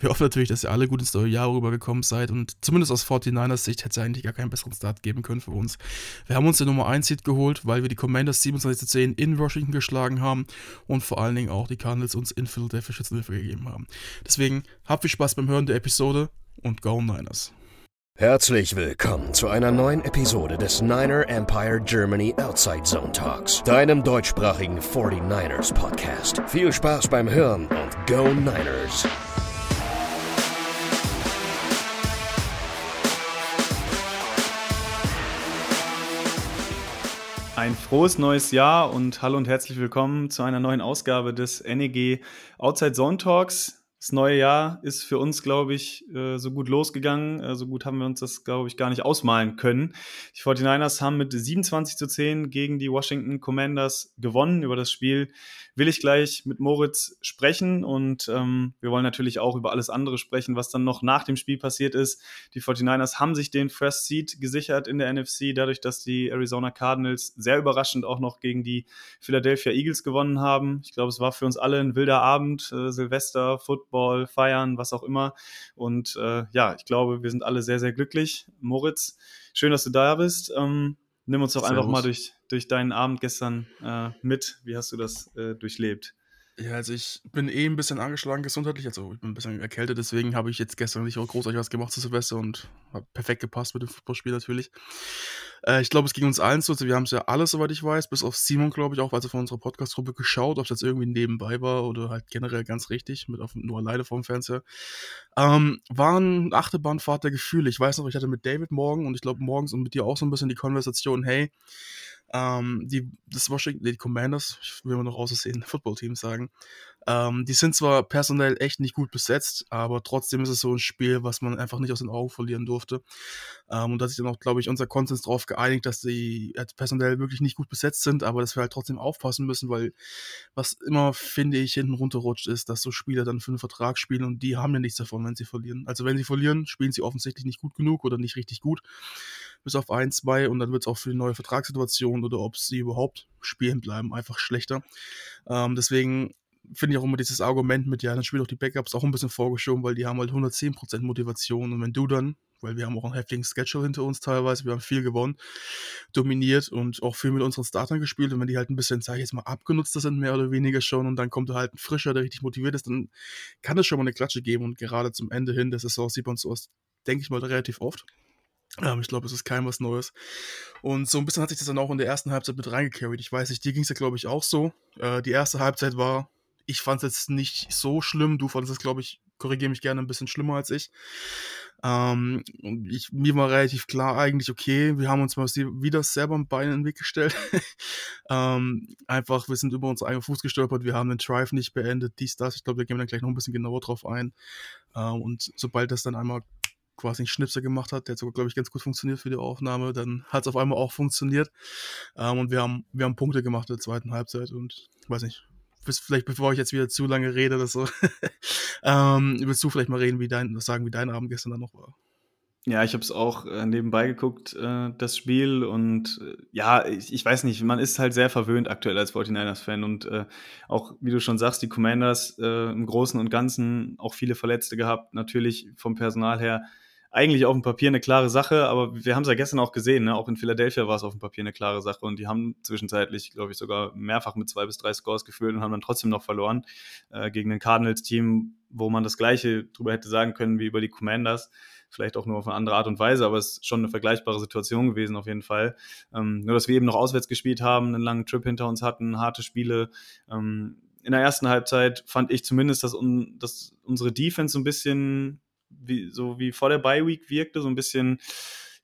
Wir hoffen natürlich, dass ihr alle gut ins neue Jahr rübergekommen seid und zumindest aus 49ers Sicht hätte es eigentlich gar keinen besseren Start geben können für uns. Wir haben uns den Nummer 1 Seed geholt, weil wir die Commanders 27 zu 10 in Washington geschlagen haben und vor allen Dingen auch die Cardinals uns in Philadelphia Schützenhilfe gegeben haben. Deswegen habt viel Spaß beim Hören der Episode und Go Niners! Herzlich willkommen zu einer neuen Episode des Niner Empire Germany Outside Zone Talks, deinem deutschsprachigen 49ers Podcast. Viel Spaß beim Hören und Go Niners! Ein frohes neues Jahr und hallo und herzlich willkommen zu einer neuen Ausgabe des NEG Outside Zone Talks. Das neue Jahr ist für uns, glaube ich, äh, so gut losgegangen. Äh, so gut haben wir uns das, glaube ich, gar nicht ausmalen können. Die 49ers haben mit 27 zu 10 gegen die Washington Commanders gewonnen. Über das Spiel will ich gleich mit Moritz sprechen und ähm, wir wollen natürlich auch über alles andere sprechen, was dann noch nach dem Spiel passiert ist. Die 49ers haben sich den First Seed gesichert in der NFC, dadurch, dass die Arizona Cardinals sehr überraschend auch noch gegen die Philadelphia Eagles gewonnen haben. Ich glaube, es war für uns alle ein wilder Abend, äh, Silvester, Football feiern, was auch immer. Und äh, ja, ich glaube, wir sind alle sehr, sehr glücklich. Moritz, schön, dass du da bist. Ähm, nimm uns doch Servus. einfach mal durch, durch deinen Abend gestern äh, mit. Wie hast du das äh, durchlebt? Ja, also ich bin eh ein bisschen angeschlagen gesundheitlich, also ich bin ein bisschen erkältet, deswegen habe ich jetzt gestern nicht auch großartig was gemacht zu Silvester und hat perfekt gepasst mit dem Fußballspiel natürlich. Äh, ich glaube, es ging uns allen so, wir haben es ja alles, soweit ich weiß, bis auf Simon, glaube ich, auch, weil er von unserer Podcast-Gruppe geschaut, ob jetzt irgendwie nebenbei war oder halt generell ganz richtig, mit auf, nur alleine vorm Fernseher. Ähm, war ein Achterbahnfahrt der Gefühle. Ich weiß noch, ich hatte mit David morgen und ich glaube morgens und mit dir auch so ein bisschen die Konversation, hey, ähm, die, das Washington, die Commanders, ich will mal noch aussehen, Football-Team sagen, ähm, die sind zwar personell echt nicht gut besetzt, aber trotzdem ist es so ein Spiel, was man einfach nicht aus den Augen verlieren durfte. Ähm, und da hat sich dann auch, glaube ich, unser Konsens darauf geeinigt, dass die personell wirklich nicht gut besetzt sind, aber dass wir halt trotzdem aufpassen müssen, weil was immer, finde ich, hinten runterrutscht, ist, dass so Spieler dann für einen Vertrag spielen und die haben ja nichts davon, wenn sie verlieren. Also wenn sie verlieren, spielen sie offensichtlich nicht gut genug oder nicht richtig gut, bis auf ein, zwei und dann wird es auch für die neue Vertragssituation oder ob sie überhaupt spielen bleiben, einfach schlechter. Ähm, deswegen finde ich auch immer dieses Argument mit, ja, dann spielt auch die Backups auch ein bisschen vorgeschoben, weil die haben halt 110% Motivation und wenn du dann, weil wir haben auch einen heftigen Schedule hinter uns teilweise, wir haben viel gewonnen, dominiert und auch viel mit unseren Startern gespielt und wenn die halt ein bisschen, sag ich jetzt mal, abgenutzter sind, mehr oder weniger schon und dann kommt da halt ein Frischer, der richtig motiviert ist, dann kann es schon mal eine Klatsche geben und gerade zum Ende hin der Saison sieht man sowas, denke ich mal, relativ oft. Ähm, ich glaube, es ist kein was Neues. Und so ein bisschen hat sich das dann auch in der ersten Halbzeit mit reingecarried. Ich weiß nicht, dir ging es ja, glaube ich, auch so. Äh, die erste Halbzeit war ich fand es jetzt nicht so schlimm. Du fandest es, glaube ich, korrigiere mich gerne, ein bisschen schlimmer als ich. Ähm, ich. Mir war relativ klar eigentlich, okay, wir haben uns mal wieder selber ein Bein in den Weg gestellt. ähm, einfach, wir sind über unseren eigenen Fuß gestolpert, wir haben den Drive nicht beendet, dies, das. Ich glaube, da gehen wir dann gleich noch ein bisschen genauer drauf ein. Ähm, und sobald das dann einmal quasi einen Schnipser gemacht hat, der hat sogar, glaube ich, ganz gut funktioniert für die Aufnahme, dann hat es auf einmal auch funktioniert. Ähm, und wir haben, wir haben Punkte gemacht in der zweiten Halbzeit und weiß nicht, vielleicht bevor ich jetzt wieder zu lange rede, das so, ähm, willst du vielleicht mal reden, wie dein, sagen, wie dein Abend gestern dann noch war? Ja, ich habe es auch äh, nebenbei geguckt, äh, das Spiel. Und äh, ja, ich, ich, weiß nicht, man ist halt sehr verwöhnt aktuell als 49ers-Fan. Und äh, auch, wie du schon sagst, die Commanders äh, im Großen und Ganzen auch viele Verletzte gehabt. Natürlich vom Personal her eigentlich auf dem Papier eine klare Sache, aber wir haben es ja gestern auch gesehen, ne? auch in Philadelphia war es auf dem Papier eine klare Sache und die haben zwischenzeitlich, glaube ich, sogar mehrfach mit zwei bis drei Scores geführt und haben dann trotzdem noch verloren äh, gegen ein Cardinals-Team, wo man das Gleiche drüber hätte sagen können wie über die Commanders. Vielleicht auch nur auf eine andere Art und Weise, aber es ist schon eine vergleichbare Situation gewesen auf jeden Fall. Ähm, nur, dass wir eben noch auswärts gespielt haben, einen langen Trip hinter uns hatten, harte Spiele. Ähm, in der ersten Halbzeit fand ich zumindest, dass, un dass unsere Defense so ein bisschen wie, so wie vor der Bye Week wirkte, so ein bisschen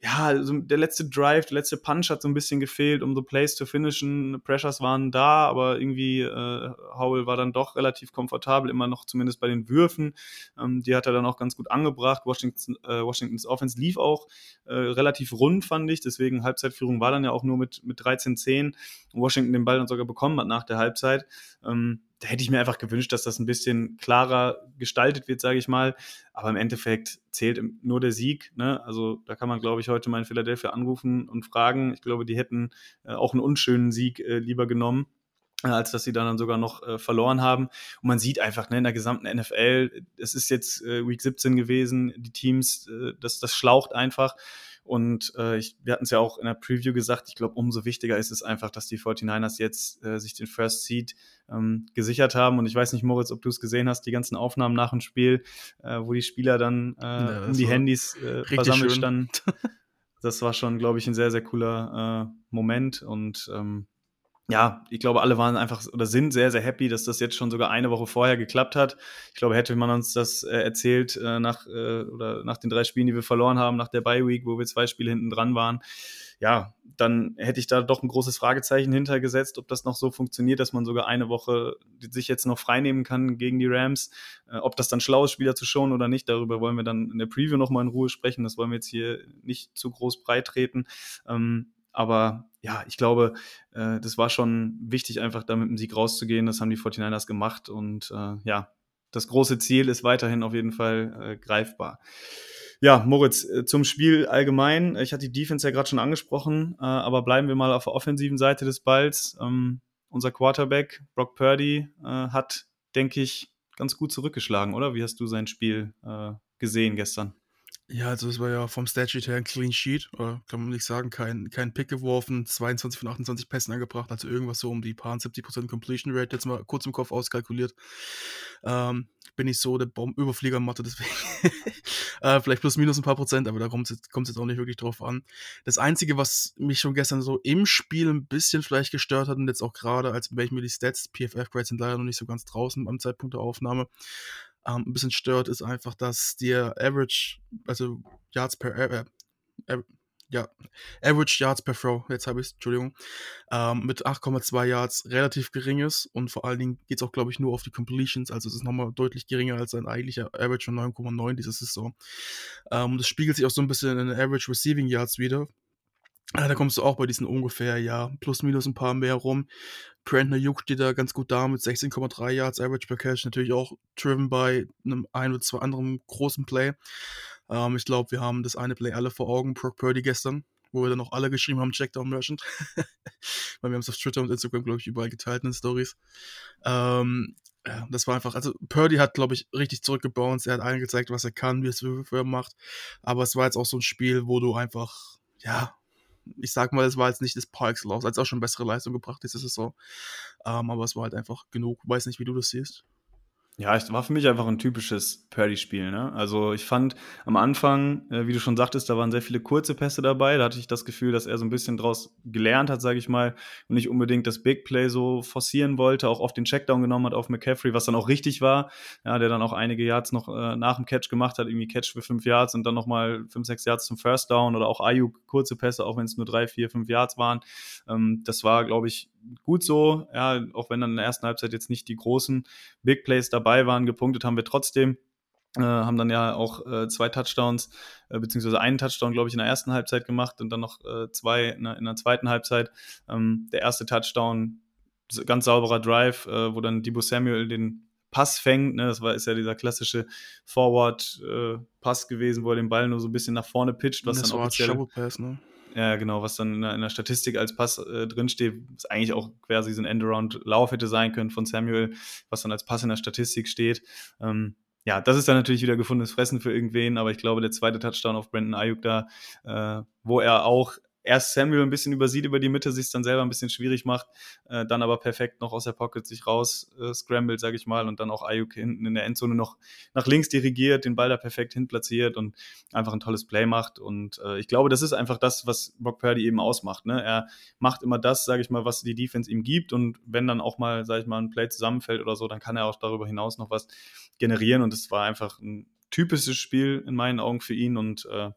ja, so der letzte Drive, der letzte Punch hat so ein bisschen gefehlt, um the Plays zu finishen. Pressures waren da, aber irgendwie äh, Howell war dann doch relativ komfortabel, immer noch zumindest bei den Würfen. Ähm, die hat er dann auch ganz gut angebracht. Washington, äh, Washingtons Offense lief auch äh, relativ rund, fand ich. Deswegen Halbzeitführung war dann ja auch nur mit, mit 13-10. Washington den Ball dann sogar bekommen hat nach der Halbzeit. Ähm, da hätte ich mir einfach gewünscht, dass das ein bisschen klarer gestaltet wird, sage ich mal. Aber im Endeffekt zählt nur der Sieg. Ne? Also da kann man, glaube ich, heute mal in Philadelphia anrufen und fragen. Ich glaube, die hätten äh, auch einen unschönen Sieg äh, lieber genommen. äh, als dass sie dann sogar noch äh, verloren haben. Und man sieht einfach ne, in der gesamten NFL, es ist jetzt äh, Week 17 gewesen, die Teams, äh, das, das schlaucht einfach. Und äh, ich, wir hatten es ja auch in der Preview gesagt, ich glaube, umso wichtiger ist es einfach, dass die 49ers jetzt äh, sich den First Seed ähm, gesichert haben. Und ich weiß nicht, Moritz, ob du es gesehen hast, die ganzen Aufnahmen nach dem Spiel, äh, wo die Spieler dann äh, ja, um die Handys äh, versammelt schön. standen. Das war schon, glaube ich, ein sehr, sehr cooler äh, Moment. Und ähm, ja, ich glaube, alle waren einfach oder sind sehr, sehr happy, dass das jetzt schon sogar eine Woche vorher geklappt hat. Ich glaube, hätte man uns das äh, erzählt äh, nach äh, oder nach den drei Spielen, die wir verloren haben, nach der Bye Week, wo wir zwei Spiele hinten dran waren, ja, dann hätte ich da doch ein großes Fragezeichen hintergesetzt, ob das noch so funktioniert, dass man sogar eine Woche sich jetzt noch freinehmen kann gegen die Rams. Äh, ob das dann schlau ist, Spieler zu schonen oder nicht, darüber wollen wir dann in der Preview nochmal in Ruhe sprechen. Das wollen wir jetzt hier nicht zu groß breit treten. Ähm, aber ja, ich glaube, äh, das war schon wichtig, einfach da mit dem Sieg rauszugehen. Das haben die 49ers gemacht und äh, ja, das große Ziel ist weiterhin auf jeden Fall äh, greifbar. Ja, Moritz, äh, zum Spiel allgemein. Ich hatte die Defense ja gerade schon angesprochen, äh, aber bleiben wir mal auf der offensiven Seite des Balls. Ähm, unser Quarterback, Brock Purdy, äh, hat, denke ich, ganz gut zurückgeschlagen, oder? Wie hast du sein Spiel gesehen gestern? Ja, also es war ja vom Statute her ein Clean Sheet, oder kann man nicht sagen, kein, kein Pick geworfen, 22 von 28 Pässen angebracht, also irgendwas so um die paar 70% Completion Rate, jetzt mal kurz im Kopf auskalkuliert. Ähm, bin ich so der Überflieger Mathe, deswegen äh, vielleicht plus minus ein paar Prozent, aber da kommt es jetzt, jetzt auch nicht wirklich drauf an. Das Einzige, was mich schon gestern so im Spiel ein bisschen vielleicht gestört hat und jetzt auch gerade, als wenn ich mir die Stats, PFF-Grades sind leider noch nicht so ganz draußen am Zeitpunkt der Aufnahme, ähm, ein bisschen stört, ist einfach, dass der Average, also Yards per, äh, äh, ja, Average Yards per Throw, jetzt habe ich es, Entschuldigung, ähm, mit 8,2 Yards relativ gering ist und vor allen Dingen geht es auch, glaube ich, nur auf die Completions, also es ist nochmal deutlich geringer als sein eigentlicher Average von 9,9 diese Saison. Ähm, das spiegelt sich auch so ein bisschen in den Average Receiving Yards wieder. Da kommst du auch bei diesen ungefähr, ja, plus minus ein paar mehr rum. Brandner Juk steht da ganz gut da mit 16,3 Yards Average per Catch, natürlich auch driven bei einem ein oder zwei anderen großen Play. Ähm, ich glaube, wir haben das eine Play alle vor Augen, Brock Purdy gestern, wo wir dann auch alle geschrieben haben, Checkdown Merchant. Weil wir haben es auf Twitter und Instagram, glaube ich, überall geteilt in den Stories. Ähm, ja, das war einfach, also Purdy hat, glaube ich, richtig zurückgebounced. Er hat allen gezeigt, was er kann, wie es für macht. Aber es war jetzt auch so ein Spiel, wo du einfach, ja, ich sag mal, es war jetzt nicht das Par excellence, als auch schon bessere Leistung gebracht diese Saison. Ähm, aber es war halt einfach genug. Weiß nicht, wie du das siehst. Ja, es war für mich einfach ein typisches Purdy-Spiel. Ne? Also ich fand am Anfang, äh, wie du schon sagtest, da waren sehr viele kurze Pässe dabei. Da hatte ich das Gefühl, dass er so ein bisschen draus gelernt hat, sage ich mal, und nicht unbedingt das Big Play so forcieren wollte, auch oft den Checkdown genommen hat auf McCaffrey, was dann auch richtig war. Ja, der dann auch einige Yards noch äh, nach dem Catch gemacht hat, irgendwie Catch für fünf Yards und dann nochmal fünf, sechs Yards zum First Down oder auch Ayuk kurze Pässe, auch wenn es nur drei, vier, fünf Yards waren. Ähm, das war, glaube ich, gut so, ja, auch wenn dann in der ersten Halbzeit jetzt nicht die großen Big Plays dabei waren, gepunktet haben wir trotzdem. Äh, haben dann ja auch äh, zwei Touchdowns, äh, beziehungsweise einen Touchdown, glaube ich, in der ersten Halbzeit gemacht und dann noch äh, zwei in der, in der, zweiten Halbzeit. Ähm, der erste Touchdown, ganz sauberer Drive, äh, wo dann Debo Samuel den Pass fängt. Ne? Das war, ist ja dieser klassische Forward-Pass äh, gewesen, wo er den Ball nur so ein bisschen nach vorne pitcht. Was das dann offiziell, Pass, ne? Ja, genau, was dann in der, in der Statistik als Pass äh, drinsteht, was eigentlich auch quasi so ein Endaround-Lauf hätte sein können von Samuel, was dann als Pass in der Statistik steht. Ähm, ja, das ist dann natürlich wieder gefundenes Fressen für irgendwen, aber ich glaube, der zweite Touchdown auf Brandon Ayuk da, äh, wo er auch erst Samuel ein bisschen übersieht über die Mitte, sich es dann selber ein bisschen schwierig macht, äh, dann aber perfekt noch aus der Pocket sich raus äh, scrambled, sage ich mal, und dann auch Ayuk hinten in der Endzone noch nach links dirigiert, den Ball da perfekt hinplatziert und einfach ein tolles Play macht. Und äh, ich glaube, das ist einfach das, was Brock Purdy eben ausmacht. Ne? Er macht immer das, sage ich mal, was die Defense ihm gibt und wenn dann auch mal, sage ich mal, ein Play zusammenfällt oder so, dann kann er auch darüber hinaus noch was generieren und es war einfach ein typisches Spiel in meinen Augen für ihn und äh,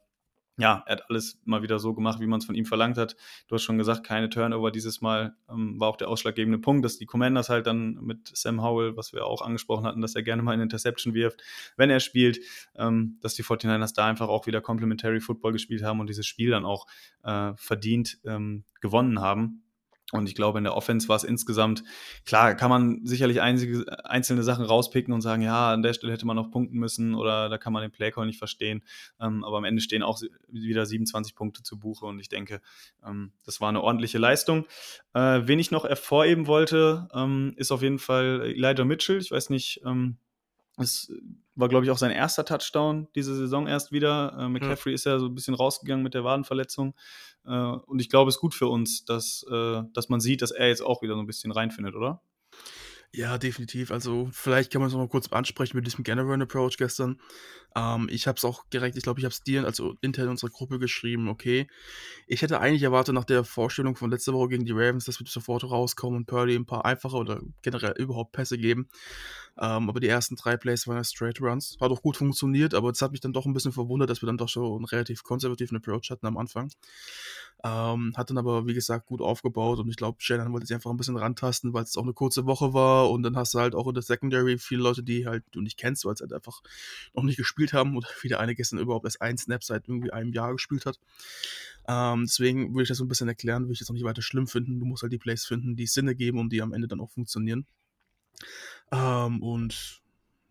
ja, er hat alles mal wieder so gemacht, wie man es von ihm verlangt hat. Du hast schon gesagt, keine Turnover dieses Mal ähm, war auch der ausschlaggebende Punkt, dass die Commanders halt dann mit Sam Howell, was wir auch angesprochen hatten, dass er gerne mal eine Interception wirft, wenn er spielt, ähm, dass die 49ers da einfach auch wieder Complementary Football gespielt haben und dieses Spiel dann auch äh, verdient ähm, gewonnen haben. Und ich glaube, in der Offense war es insgesamt, klar, kann man sicherlich einzige, einzelne Sachen rauspicken und sagen, ja, an der Stelle hätte man noch punkten müssen oder da kann man den Playcall nicht verstehen. Ähm, aber am Ende stehen auch wieder 27 Punkte zu Buche und ich denke, ähm, das war eine ordentliche Leistung. Äh, wen ich noch hervorheben wollte, ähm, ist auf jeden Fall Elijah Mitchell. Ich weiß nicht, ähm, es war, glaube ich, auch sein erster Touchdown diese Saison erst wieder. Äh, McCaffrey ja. ist ja so ein bisschen rausgegangen mit der Wadenverletzung. Äh, und ich glaube, es ist gut für uns, dass, äh, dass man sieht, dass er jetzt auch wieder so ein bisschen reinfindet, oder? Ja, definitiv. Also, vielleicht kann man es noch mal kurz ansprechen mit diesem General Approach gestern. Ähm, ich habe es auch direkt, ich glaube, ich habe es dir, also intern in unserer Gruppe geschrieben, okay. Ich hätte eigentlich erwartet, nach der Vorstellung von letzter Woche gegen die Ravens, dass wir sofort rauskommen und Purdy ein paar einfache oder generell überhaupt Pässe geben. Ähm, aber die ersten drei Plays waren ja Straight Runs. Hat auch gut funktioniert, aber es hat mich dann doch ein bisschen verwundert, dass wir dann doch so einen relativ konservativen Approach hatten am Anfang. Ähm, hat dann aber, wie gesagt, gut aufgebaut und ich glaube, Shannon wollte sich einfach ein bisschen rantasten, weil es auch eine kurze Woche war und dann hast du halt auch in der Secondary viele Leute, die halt du nicht kennst, weil es halt einfach noch nicht gespielt haben oder wieder eine gestern überhaupt erst ein Snap seit irgendwie einem Jahr gespielt hat. Ähm, deswegen würde ich das so ein bisschen erklären, würde ich das auch nicht weiter schlimm finden. Du musst halt die Plays finden, die Sinne geben und die am Ende dann auch funktionieren. Ähm, und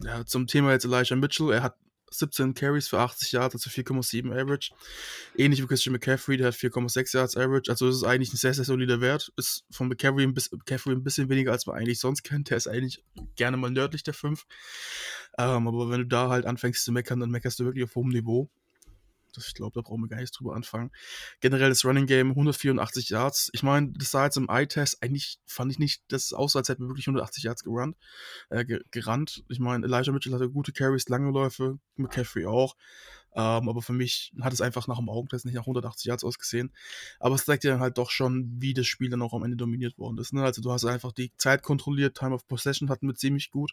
ja, zum Thema jetzt Elijah Mitchell, er hat 17 Carries für 80 Yards, also 4,7 Average. Ähnlich wie Christian McCaffrey, der hat 4,6 Yards Average. Also das ist eigentlich ein sehr, sehr solider Wert. Ist von McCaffrey ein, bisschen, McCaffrey ein bisschen weniger, als man eigentlich sonst kennt. Der ist eigentlich gerne mal nördlich der 5. Ähm, aber wenn du da halt anfängst zu meckern, dann meckerst du wirklich auf hohem Niveau. Ich glaube, da brauchen wir gar nicht drüber anfangen. Generell das Running Game 184 Yards. Ich meine, das sah jetzt im Eye-Test eigentlich, fand ich nicht, das aussah, als hätten wir wirklich 180 Yards gerannt. Äh, gerannt. Ich meine, Elijah Mitchell hatte gute Carries, lange Läufe, McCaffrey auch. Ähm, aber für mich hat es einfach nach dem Augentest nicht nach 180 Yards ausgesehen. Aber es zeigt dir dann halt doch schon, wie das Spiel dann auch am Ende dominiert worden ist. Ne? Also du hast einfach die Zeit kontrolliert, Time of Possession hatten wir ziemlich gut.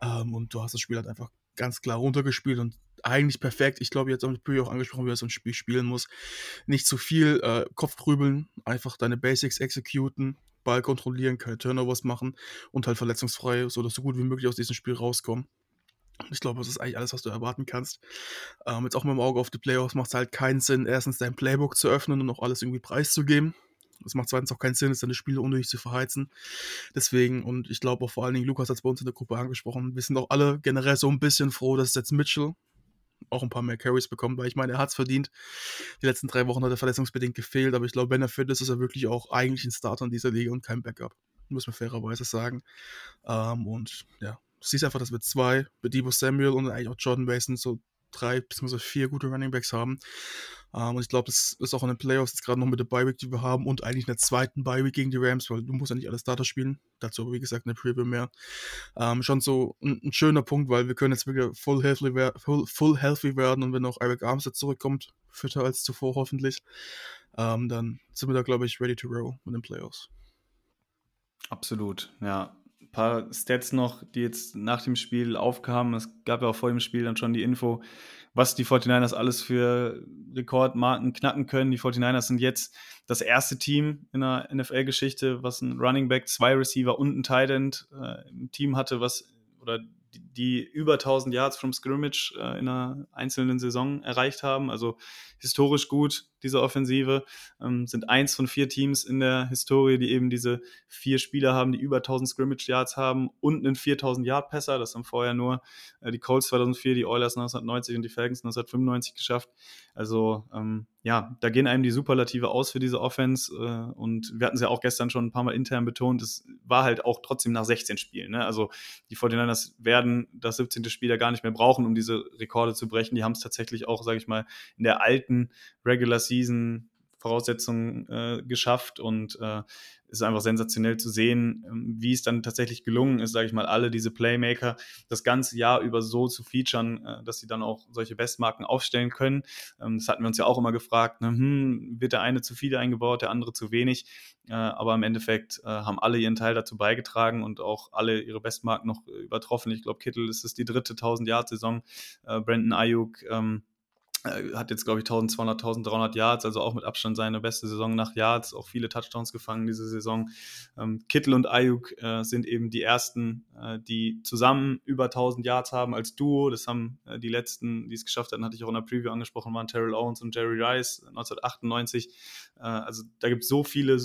Ähm, und du hast das Spiel halt einfach ganz klar runtergespielt und eigentlich perfekt. Ich glaube, jetzt haben wir auch angesprochen, wie er so ein Spiel spielen muss. Nicht zu viel äh, Kopf grübeln, einfach deine Basics exekuten, Ball kontrollieren, keine Turnovers machen und halt verletzungsfrei, sodass du gut wie möglich aus diesem Spiel rauskommen. Ich glaube, das ist eigentlich alles, was du erwarten kannst. Ähm, jetzt auch mit dem Auge auf die Playoffs macht es halt keinen Sinn, erstens dein Playbook zu öffnen und auch alles irgendwie preiszugeben. Es macht zweitens auch keinen Sinn, deine Spiele unnötig zu verheizen. Deswegen, und ich glaube auch vor allen Dingen, Lukas hat es bei uns in der Gruppe angesprochen, wir sind auch alle generell so ein bisschen froh, dass jetzt Mitchell auch ein paar mehr Carries bekommt, weil ich meine, er hat es verdient. Die letzten drei Wochen hat er verletzungsbedingt gefehlt, aber ich glaube, wenn er fit ist, ist er wirklich auch eigentlich ein Starter in dieser Liga und kein Backup. Muss man fairerweise sagen. Ähm, und ja, siehst einfach, dass wir zwei, Debo Samuel und eigentlich auch Jordan Mason so drei bzw. vier gute Running Backs haben. Ähm, und ich glaube, das ist auch in den Playoffs jetzt gerade noch mit der Bye-Week, die wir haben und eigentlich in der zweiten Bye-Week gegen die Rams, weil du musst ja nicht alle Starter spielen. Dazu aber, wie gesagt, eine Preview mehr. Ähm, schon so ein, ein, schöner Punkt, weil wir können jetzt wieder full healthy, full, full healthy werden und wenn auch Eric Armstead zurückkommt, fitter als zuvor hoffentlich, ähm, dann sind wir da, glaube ich, ready to roll in den Playoffs. Absolut, ja paar Stats noch, die jetzt nach dem Spiel aufkamen. Es gab ja auch vor dem Spiel dann schon die Info, was die 49ers alles für Rekordmarken knacken können. Die 49ers sind jetzt das erste Team in der NFL-Geschichte, was ein Running Back, zwei Receiver und ein Tight End äh, im Team hatte, was oder die über 1000 Yards from Scrimmage äh, in einer einzelnen Saison erreicht haben. Also historisch gut, diese Offensive. Ähm, sind eins von vier Teams in der Historie, die eben diese vier Spieler haben, die über 1000 Scrimmage Yards haben und einen 4000 Yard Passer. Das haben vorher nur äh, die Colts 2004, die Oilers 1990 und die Falcons 1995 geschafft. Also ähm, ja, da gehen einem die Superlative aus für diese Offense. Äh, und wir hatten es ja auch gestern schon ein paar Mal intern betont, es war halt auch trotzdem nach 16 Spielen. Ne? Also die 49ers werden das 17. Spiel ja gar nicht mehr brauchen, um diese Rekorde zu brechen. Die haben es tatsächlich auch, sage ich mal, in der alten Regular Season Voraussetzungen äh, geschafft und äh, ist einfach sensationell zu sehen, ähm, wie es dann tatsächlich gelungen ist, sage ich mal, alle diese Playmaker das ganze Jahr über so zu featuren, äh, dass sie dann auch solche Bestmarken aufstellen können. Ähm, das hatten wir uns ja auch immer gefragt, ne, hm, wird der eine zu viel eingebaut, der andere zu wenig, äh, aber im Endeffekt äh, haben alle ihren Teil dazu beigetragen und auch alle ihre Bestmarken noch übertroffen. Ich glaube, Kittel ist es die dritte 1000-Jahr-Saison, äh, Brandon Ayuk ähm, äh, hat jetzt, glaube ich, 1200, 1300 Yards, also auch mit Abstand seine beste Saison nach Yards, auch viele Touchdowns gefangen diese Saison. Ähm, Kittel und Ayuk äh, sind eben die ersten, äh, die zusammen über 1000 Yards haben als Duo. Das haben äh, die letzten, die es geschafft hatten, hatte ich auch in der Preview angesprochen, waren Terrell Owens und Jerry Rice 1998. Äh, also da gibt es so viele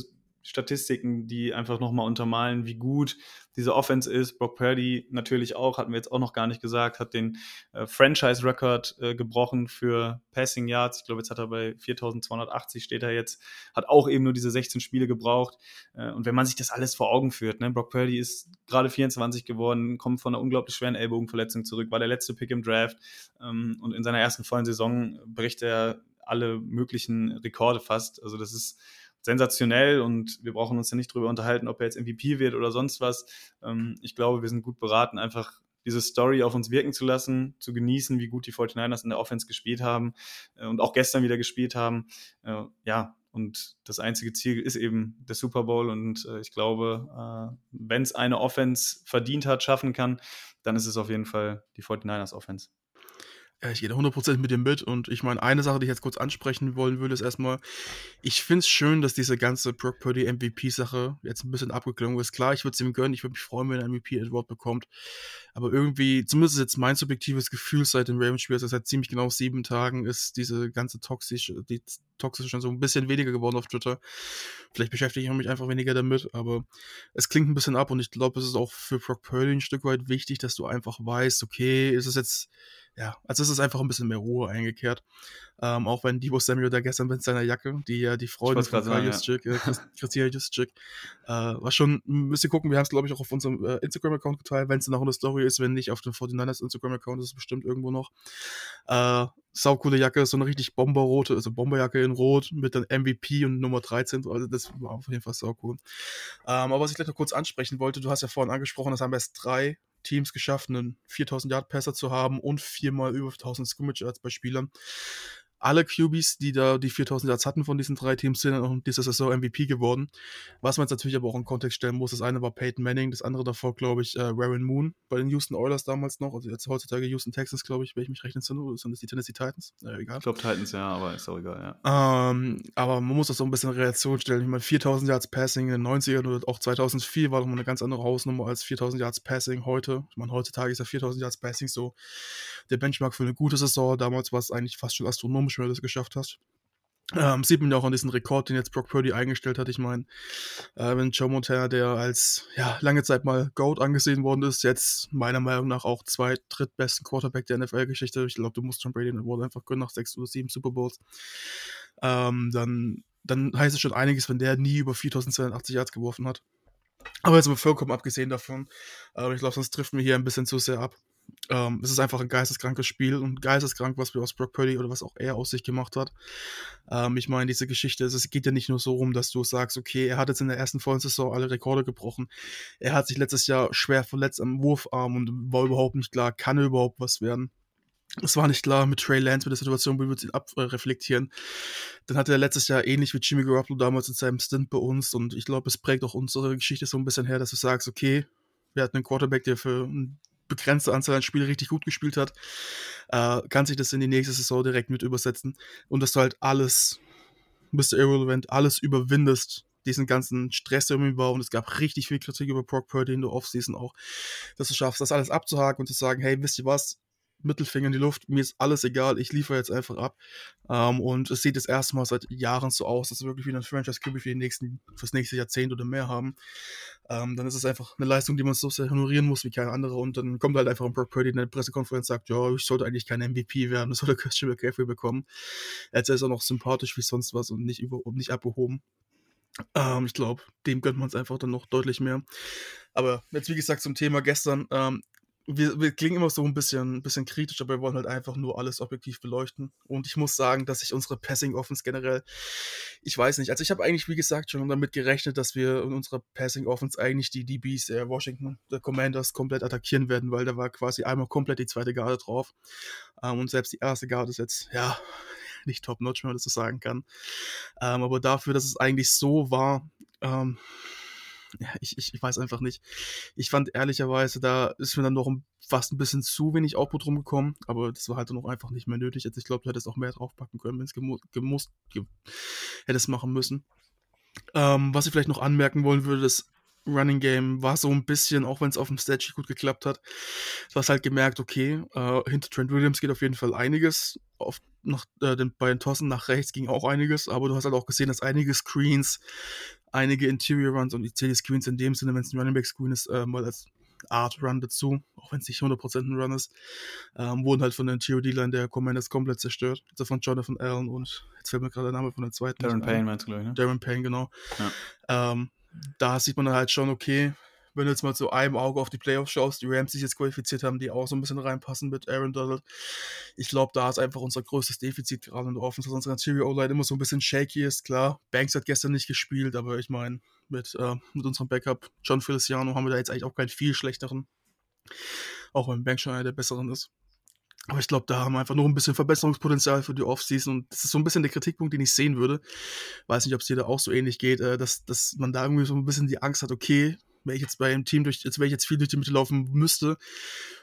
Statistiken, die einfach nochmal untermalen, wie gut diese Offense ist. Brock Purdy natürlich auch, hatten wir jetzt auch noch gar nicht gesagt, hat den äh, Franchise-Record äh, gebrochen für Passing Yards. Ich glaube, jetzt hat er bei 4280 steht er jetzt, hat auch eben nur diese 16 Spiele gebraucht. Äh, und wenn man sich das alles vor Augen führt, ne, Brock Purdy ist gerade 24 geworden, kommt von einer unglaublich schweren Ellbogenverletzung zurück, war der letzte Pick im Draft ähm, und in seiner ersten vollen Saison bricht er alle möglichen Rekorde fast. Also das ist sensationell und wir brauchen uns ja nicht drüber unterhalten, ob er jetzt MVP wird oder sonst was. Ähm, ich glaube, wir sind gut beraten, einfach diese Story auf uns wirken zu lassen, zu genießen, wie gut die 49ers in der Offense gespielt haben äh, und auch gestern wieder gespielt haben. Äh, ja, und das einzige Ziel ist eben der Super Bowl. Und äh, ich glaube, äh, wenn es eine Offense verdient hat, schaffen kann, dann ist es auf jeden Fall die 49ers Offense. Ja, ich gehe da 100% mit dir mit und ich meine, eine Sache, die ich jetzt kurz ansprechen wollen würde, ist erstmal, ich finde es schön, dass diese ganze Brock Purdy MVP-Sache jetzt ein bisschen abgeklungen ist. Klar, ich würde es ihm gönnen, ich würde mich freuen, wenn er MVP Award bekommt, aber irgendwie, zumindest jetzt mein subjektives Gefühl seit dem Ravens-Spiel, also seit ziemlich genau sieben Tagen ist diese ganze toxische, die toxische schon so ein bisschen weniger geworden auf Twitter. Vielleicht beschäftige ich mich einfach weniger damit, aber es klingt ein bisschen ab und ich glaube, es ist auch für Brock Purdy ein Stück weit wichtig, dass du einfach weißt, okay, ist es jetzt ja, also es ist einfach ein bisschen mehr Ruhe eingekehrt. Ähm, auch wenn Divo Samuel da gestern mit seiner Jacke, die ja die Freundin von Kai Juszczyk, ja. äh, Christina Juszczyk, äh, war schon, müsst ihr gucken, wir haben es glaube ich auch auf unserem äh, Instagram-Account geteilt, wenn es noch eine Story ist, wenn nicht auf dem 49ers Instagram-Account ist es bestimmt irgendwo noch. Äh, saucoole Jacke, so eine richtig bomberrote, also Bomberjacke in Rot mit dann MVP und Nummer 13, also das war auf jeden Fall saucool. Ähm, aber was ich gleich noch kurz ansprechen wollte, du hast ja vorhin angesprochen, das haben erst drei Teams geschafft, einen 4000 Yard Passer zu haben und viermal über 1000 Scrimmage Yards bei Spielern alle QBs, die da die 4000 Yards hatten von diesen drei Teams, sind dann auch in dieser Saison MVP geworden. Was man jetzt natürlich aber auch in Kontext stellen muss, das eine war Peyton Manning, das andere davor, glaube ich, äh, Warren Moon bei den Houston Oilers damals noch, also jetzt heutzutage Houston Texans, glaube ich, wenn ich mich recht entsinne, oder sind das die Tennessee Titans? Äh, egal. Ich glaube Titans, ja, aber ist auch egal, ja. Ähm, aber man muss das so ein bisschen in Relation stellen. Ich meine, 4000 Yards Passing in den 90ern oder auch 2004 war nochmal eine ganz andere Hausnummer als 4000 Yards Passing heute. Ich meine, heutzutage ist ja 4000 Yards Passing so der Benchmark für eine gute Saison. Damals war es eigentlich fast schon astronomisch, wenn du das geschafft hast. Ähm, sieht man ja auch an diesem Rekord, den jetzt Brock Purdy eingestellt hat. Ich meine, äh, wenn Joe Montana, der als ja, lange Zeit mal GOAT angesehen worden ist, jetzt meiner Meinung nach auch zwei drittbesten Quarterback der NFL-Geschichte. Ich glaube, du musst John Brady den Award einfach gönnen nach sechs oder sieben Super Bowls. Ähm, dann, dann heißt es schon einiges, wenn der nie über 4280 Yards geworfen hat. Aber jetzt mal vollkommen abgesehen davon. Äh, ich glaube, sonst trifft mir hier ein bisschen zu sehr ab. Ähm, es ist einfach ein geisteskrankes Spiel und geisteskrank, was wir aus Brock Purdy oder was auch er aus sich gemacht hat. Ähm, ich meine, diese Geschichte, es geht ja nicht nur so rum, dass du sagst, okay, er hat jetzt in der ersten vollen Saison alle Rekorde gebrochen. Er hat sich letztes Jahr schwer verletzt am Wurfarm und war überhaupt nicht klar, kann er überhaupt was werden. Es war nicht klar mit Trey Lance, mit der Situation, wie wir ihn abreflektieren. Dann hatte er letztes Jahr ähnlich wie Jimmy Garoppolo damals in seinem Stint bei uns und ich glaube, es prägt auch unsere Geschichte so ein bisschen her, dass du sagst, okay, wir hatten einen Quarterback, der für begrenzte Anzahl an Spielen richtig gut gespielt hat, äh, kann sich das in die nächste Saison direkt mit übersetzen und dass du halt alles, Mr. Irrelevant, alles überwindest, diesen ganzen Stress, der irgendwie war und es gab richtig viel Kritik über Brock Purdy in der Offseason auch, dass du schaffst, das alles abzuhaken und zu sagen, hey, wisst ihr was, Mittelfinger in die Luft, mir ist alles egal, ich liefere jetzt einfach ab. Ähm, und es sieht das erste Mal seit Jahren so aus, dass wir wirklich wieder ein Franchise QB für nächsten, fürs nächste Jahrzehnt oder mehr haben. Ähm, dann ist es einfach eine Leistung, die man so sehr honorieren muss wie keine andere. Und dann kommt halt einfach ein Brock Purdy in der Pressekonferenz und sagt, ja, ich sollte eigentlich kein MVP werden, das sollte Christian McCaffrey bekommen. Jetzt ist er noch sympathisch wie sonst was und nicht, über, nicht abgehoben. Ähm, ich glaube, dem gönnt man es einfach dann noch deutlich mehr. Aber jetzt, wie gesagt, zum Thema gestern. Ähm, wir, wir klingen immer so ein bisschen, bisschen kritisch, aber wir wollen halt einfach nur alles objektiv beleuchten. Und ich muss sagen, dass ich unsere Passing Offense generell, ich weiß nicht, also ich habe eigentlich, wie gesagt, schon damit gerechnet, dass wir in unserer Passing Offense eigentlich die DBs der Washington der Commanders komplett attackieren werden, weil da war quasi einmal komplett die zweite Garde drauf. Ähm, und selbst die erste Garde ist jetzt, ja, nicht top-notch, wenn man das so sagen kann. Ähm, aber dafür, dass es eigentlich so war, ähm, ich, ich, ich weiß einfach nicht. Ich fand ehrlicherweise, da ist mir dann noch fast ein bisschen zu wenig Output rumgekommen, aber das war halt dann auch einfach nicht mehr nötig. Also ich glaube, du hättest auch mehr draufpacken können, wenn es gemusst, ge hättest machen müssen. Ähm, was ich vielleicht noch anmerken wollen würde, das Running Game war so ein bisschen, auch wenn es auf dem Statue gut geklappt hat, du hast halt gemerkt, okay, äh, hinter Trent Williams geht auf jeden Fall einiges. Auf, nach, äh, den, bei den Tossen nach rechts ging auch einiges, aber du hast halt auch gesehen, dass einige Screens einige Interior Runs und ich zähle die Screens in dem Sinne, wenn es ein Running Back Screen ist, äh, mal als Art Run dazu, auch wenn es nicht 100% ein Run ist, ähm, wurden halt von der Interior D-Line der Commanders komplett zerstört. Also von Jonathan Allen und jetzt fällt mir gerade der Name von der zweiten. Darren Payne meinst du, glaube ich, ne? Darren Payne, genau. Ja. Ähm, da sieht man dann halt schon, okay, wenn du jetzt mal zu einem Auge auf die Playoffs schaust, die Rams sich jetzt qualifiziert haben, die auch so ein bisschen reinpassen mit Aaron Donald. Ich glaube, da ist einfach unser größtes Defizit gerade in der Offense, dass unsere Interior O-Line immer so ein bisschen shaky ist. Klar, Banks hat gestern nicht gespielt, aber ich meine, mit, äh, mit unserem Backup John Feliciano haben wir da jetzt eigentlich auch keinen viel schlechteren. Auch wenn Banks schon einer der besseren ist. Aber ich glaube, da haben wir einfach noch ein bisschen Verbesserungspotenzial für die Offseason. Und das ist so ein bisschen der Kritikpunkt, den ich sehen würde. Weiß nicht, ob es dir da auch so ähnlich geht, äh, dass, dass man da irgendwie so ein bisschen die Angst hat, okay, wenn ich jetzt bei einem Team durch, jetzt wenn ich jetzt viel durch die Mitte laufen müsste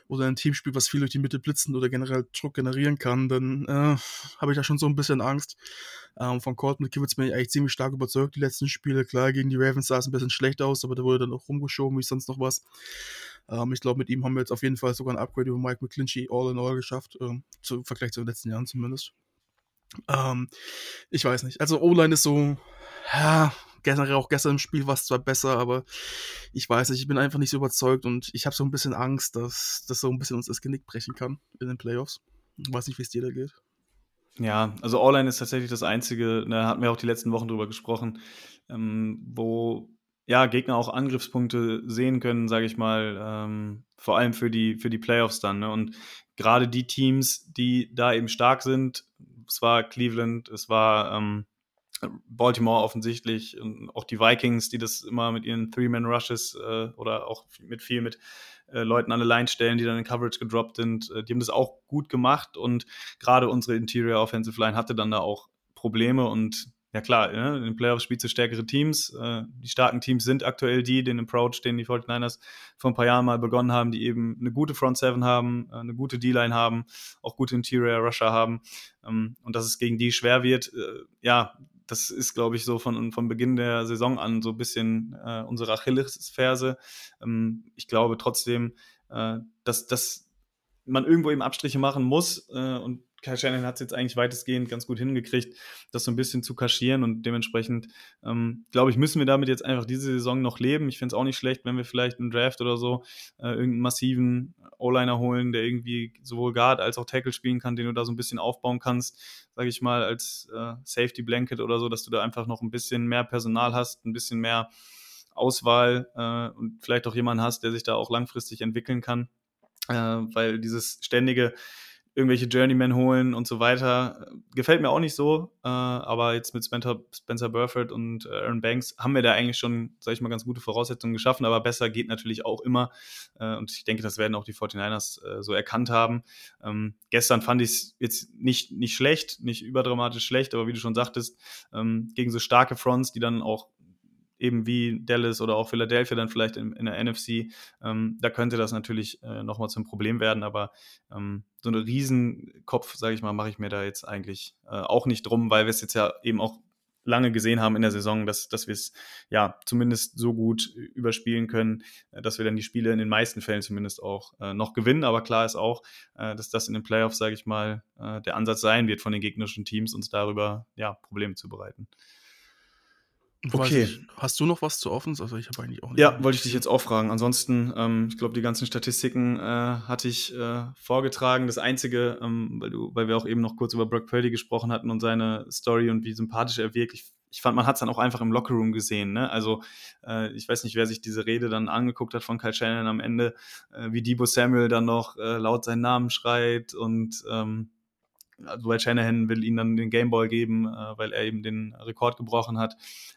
oder ein Team spielt, was viel durch die Mitte blitzen oder generell Druck generieren kann, dann äh, habe ich da schon so ein bisschen Angst. Ähm, von Colton McKivitz bin ich eigentlich ziemlich stark überzeugt, die letzten Spiele. Klar, gegen die Ravens sah es ein bisschen schlecht aus, aber da wurde dann auch rumgeschoben, wie sonst noch was. Ähm, ich glaube, mit ihm haben wir jetzt auf jeden Fall sogar ein Upgrade über Mike McClinchy all in all geschafft, ähm, zu, Vergleich zu den letzten Jahren zumindest. Ähm, ich weiß nicht. Also O-Line ist so, ja, generell auch gestern im Spiel war es zwar besser, aber ich weiß nicht, ich bin einfach nicht so überzeugt und ich habe so ein bisschen Angst, dass das so ein bisschen uns das Genick brechen kann in den Playoffs. Ich weiß nicht, wie es dir da geht. Ja, also All-Line ist tatsächlich das Einzige, da hatten wir auch die letzten Wochen drüber gesprochen, ähm, wo ja, Gegner auch Angriffspunkte sehen können, sage ich mal, ähm, vor allem für die, für die Playoffs dann. Ne? Und gerade die Teams, die da eben stark sind, es war Cleveland, es war ähm, Baltimore offensichtlich und auch die Vikings, die das immer mit ihren Three-Man-Rushes äh, oder auch mit viel mit äh, Leuten an der Line stellen, die dann in Coverage gedroppt sind, äh, die haben das auch gut gemacht und gerade unsere Interior Offensive Line hatte dann da auch Probleme und ja klar, ne, in den Playoffs spielst du stärkere Teams. Äh, die starken Teams sind aktuell die, den Approach, den die 49ers vor ein paar Jahren mal begonnen haben, die eben eine gute Front Seven haben, äh, eine gute D-Line haben, auch gute Interior Rusher haben. Ähm, und dass es gegen die schwer wird, äh, ja, das ist, glaube ich, so von, von Beginn der Saison an so ein bisschen äh, unsere Achillesferse. Ähm, ich glaube trotzdem, äh, dass, dass man irgendwo eben Abstriche machen muss äh, und Kai Shannon hat es jetzt eigentlich weitestgehend ganz gut hingekriegt, das so ein bisschen zu kaschieren und dementsprechend, ähm, glaube ich, müssen wir damit jetzt einfach diese Saison noch leben. Ich finde es auch nicht schlecht, wenn wir vielleicht im Draft oder so äh, irgendeinen massiven O-Liner holen, der irgendwie sowohl Guard als auch Tackle spielen kann, den du da so ein bisschen aufbauen kannst, sage ich mal, als äh, Safety Blanket oder so, dass du da einfach noch ein bisschen mehr Personal hast, ein bisschen mehr Auswahl äh, und vielleicht auch jemanden hast, der sich da auch langfristig entwickeln kann. Äh, weil dieses ständige irgendwelche Journeymen holen und so weiter. Gefällt mir auch nicht so, äh, aber jetzt mit Spencer, Spencer Burford und äh, Aaron Banks haben wir da eigentlich schon, sag ich mal, ganz gute Voraussetzungen geschaffen, aber besser geht natürlich auch immer äh, und ich denke, das werden auch die 49ers äh, so erkannt haben. Ähm, gestern fand ich es jetzt nicht, nicht schlecht, nicht überdramatisch schlecht, aber wie du schon sagtest, ähm, gegen so starke Fronts, die dann auch eben wie Dallas oder auch Philadelphia dann vielleicht in, in der NFC, ähm, da könnte das natürlich äh, nochmal zum Problem werden, aber ähm, so einen Riesenkopf, sage ich mal, mache ich mir da jetzt eigentlich äh, auch nicht drum, weil wir es jetzt ja eben auch lange gesehen haben in der Saison, dass, dass wir es ja zumindest so gut überspielen können, äh, dass wir dann die Spiele in den meisten Fällen zumindest auch äh, noch gewinnen. Aber klar ist auch, äh, dass das in den Playoffs, sage ich mal, äh, der Ansatz sein wird von den gegnerischen Teams, uns darüber ja Probleme zu bereiten. Okay. Ich, hast du noch was zu offen? Also ich habe eigentlich auch nicht. Ja, wollte ich dich jetzt auch fragen. Ansonsten, ähm, ich glaube, die ganzen Statistiken äh, hatte ich äh, vorgetragen. Das Einzige, ähm, weil, du, weil wir auch eben noch kurz über Brock Purdy gesprochen hatten und seine Story und wie sympathisch er wirklich. Ich fand, man hat es dann auch einfach im Lockerroom gesehen. Ne? Also äh, ich weiß nicht, wer sich diese Rede dann angeguckt hat von Kyle Shannon am Ende, äh, wie Debo Samuel dann noch äh, laut seinen Namen schreit und ähm, also weil Shanahan will ihnen dann den Gameball geben, äh, weil er eben den Rekord gebrochen hat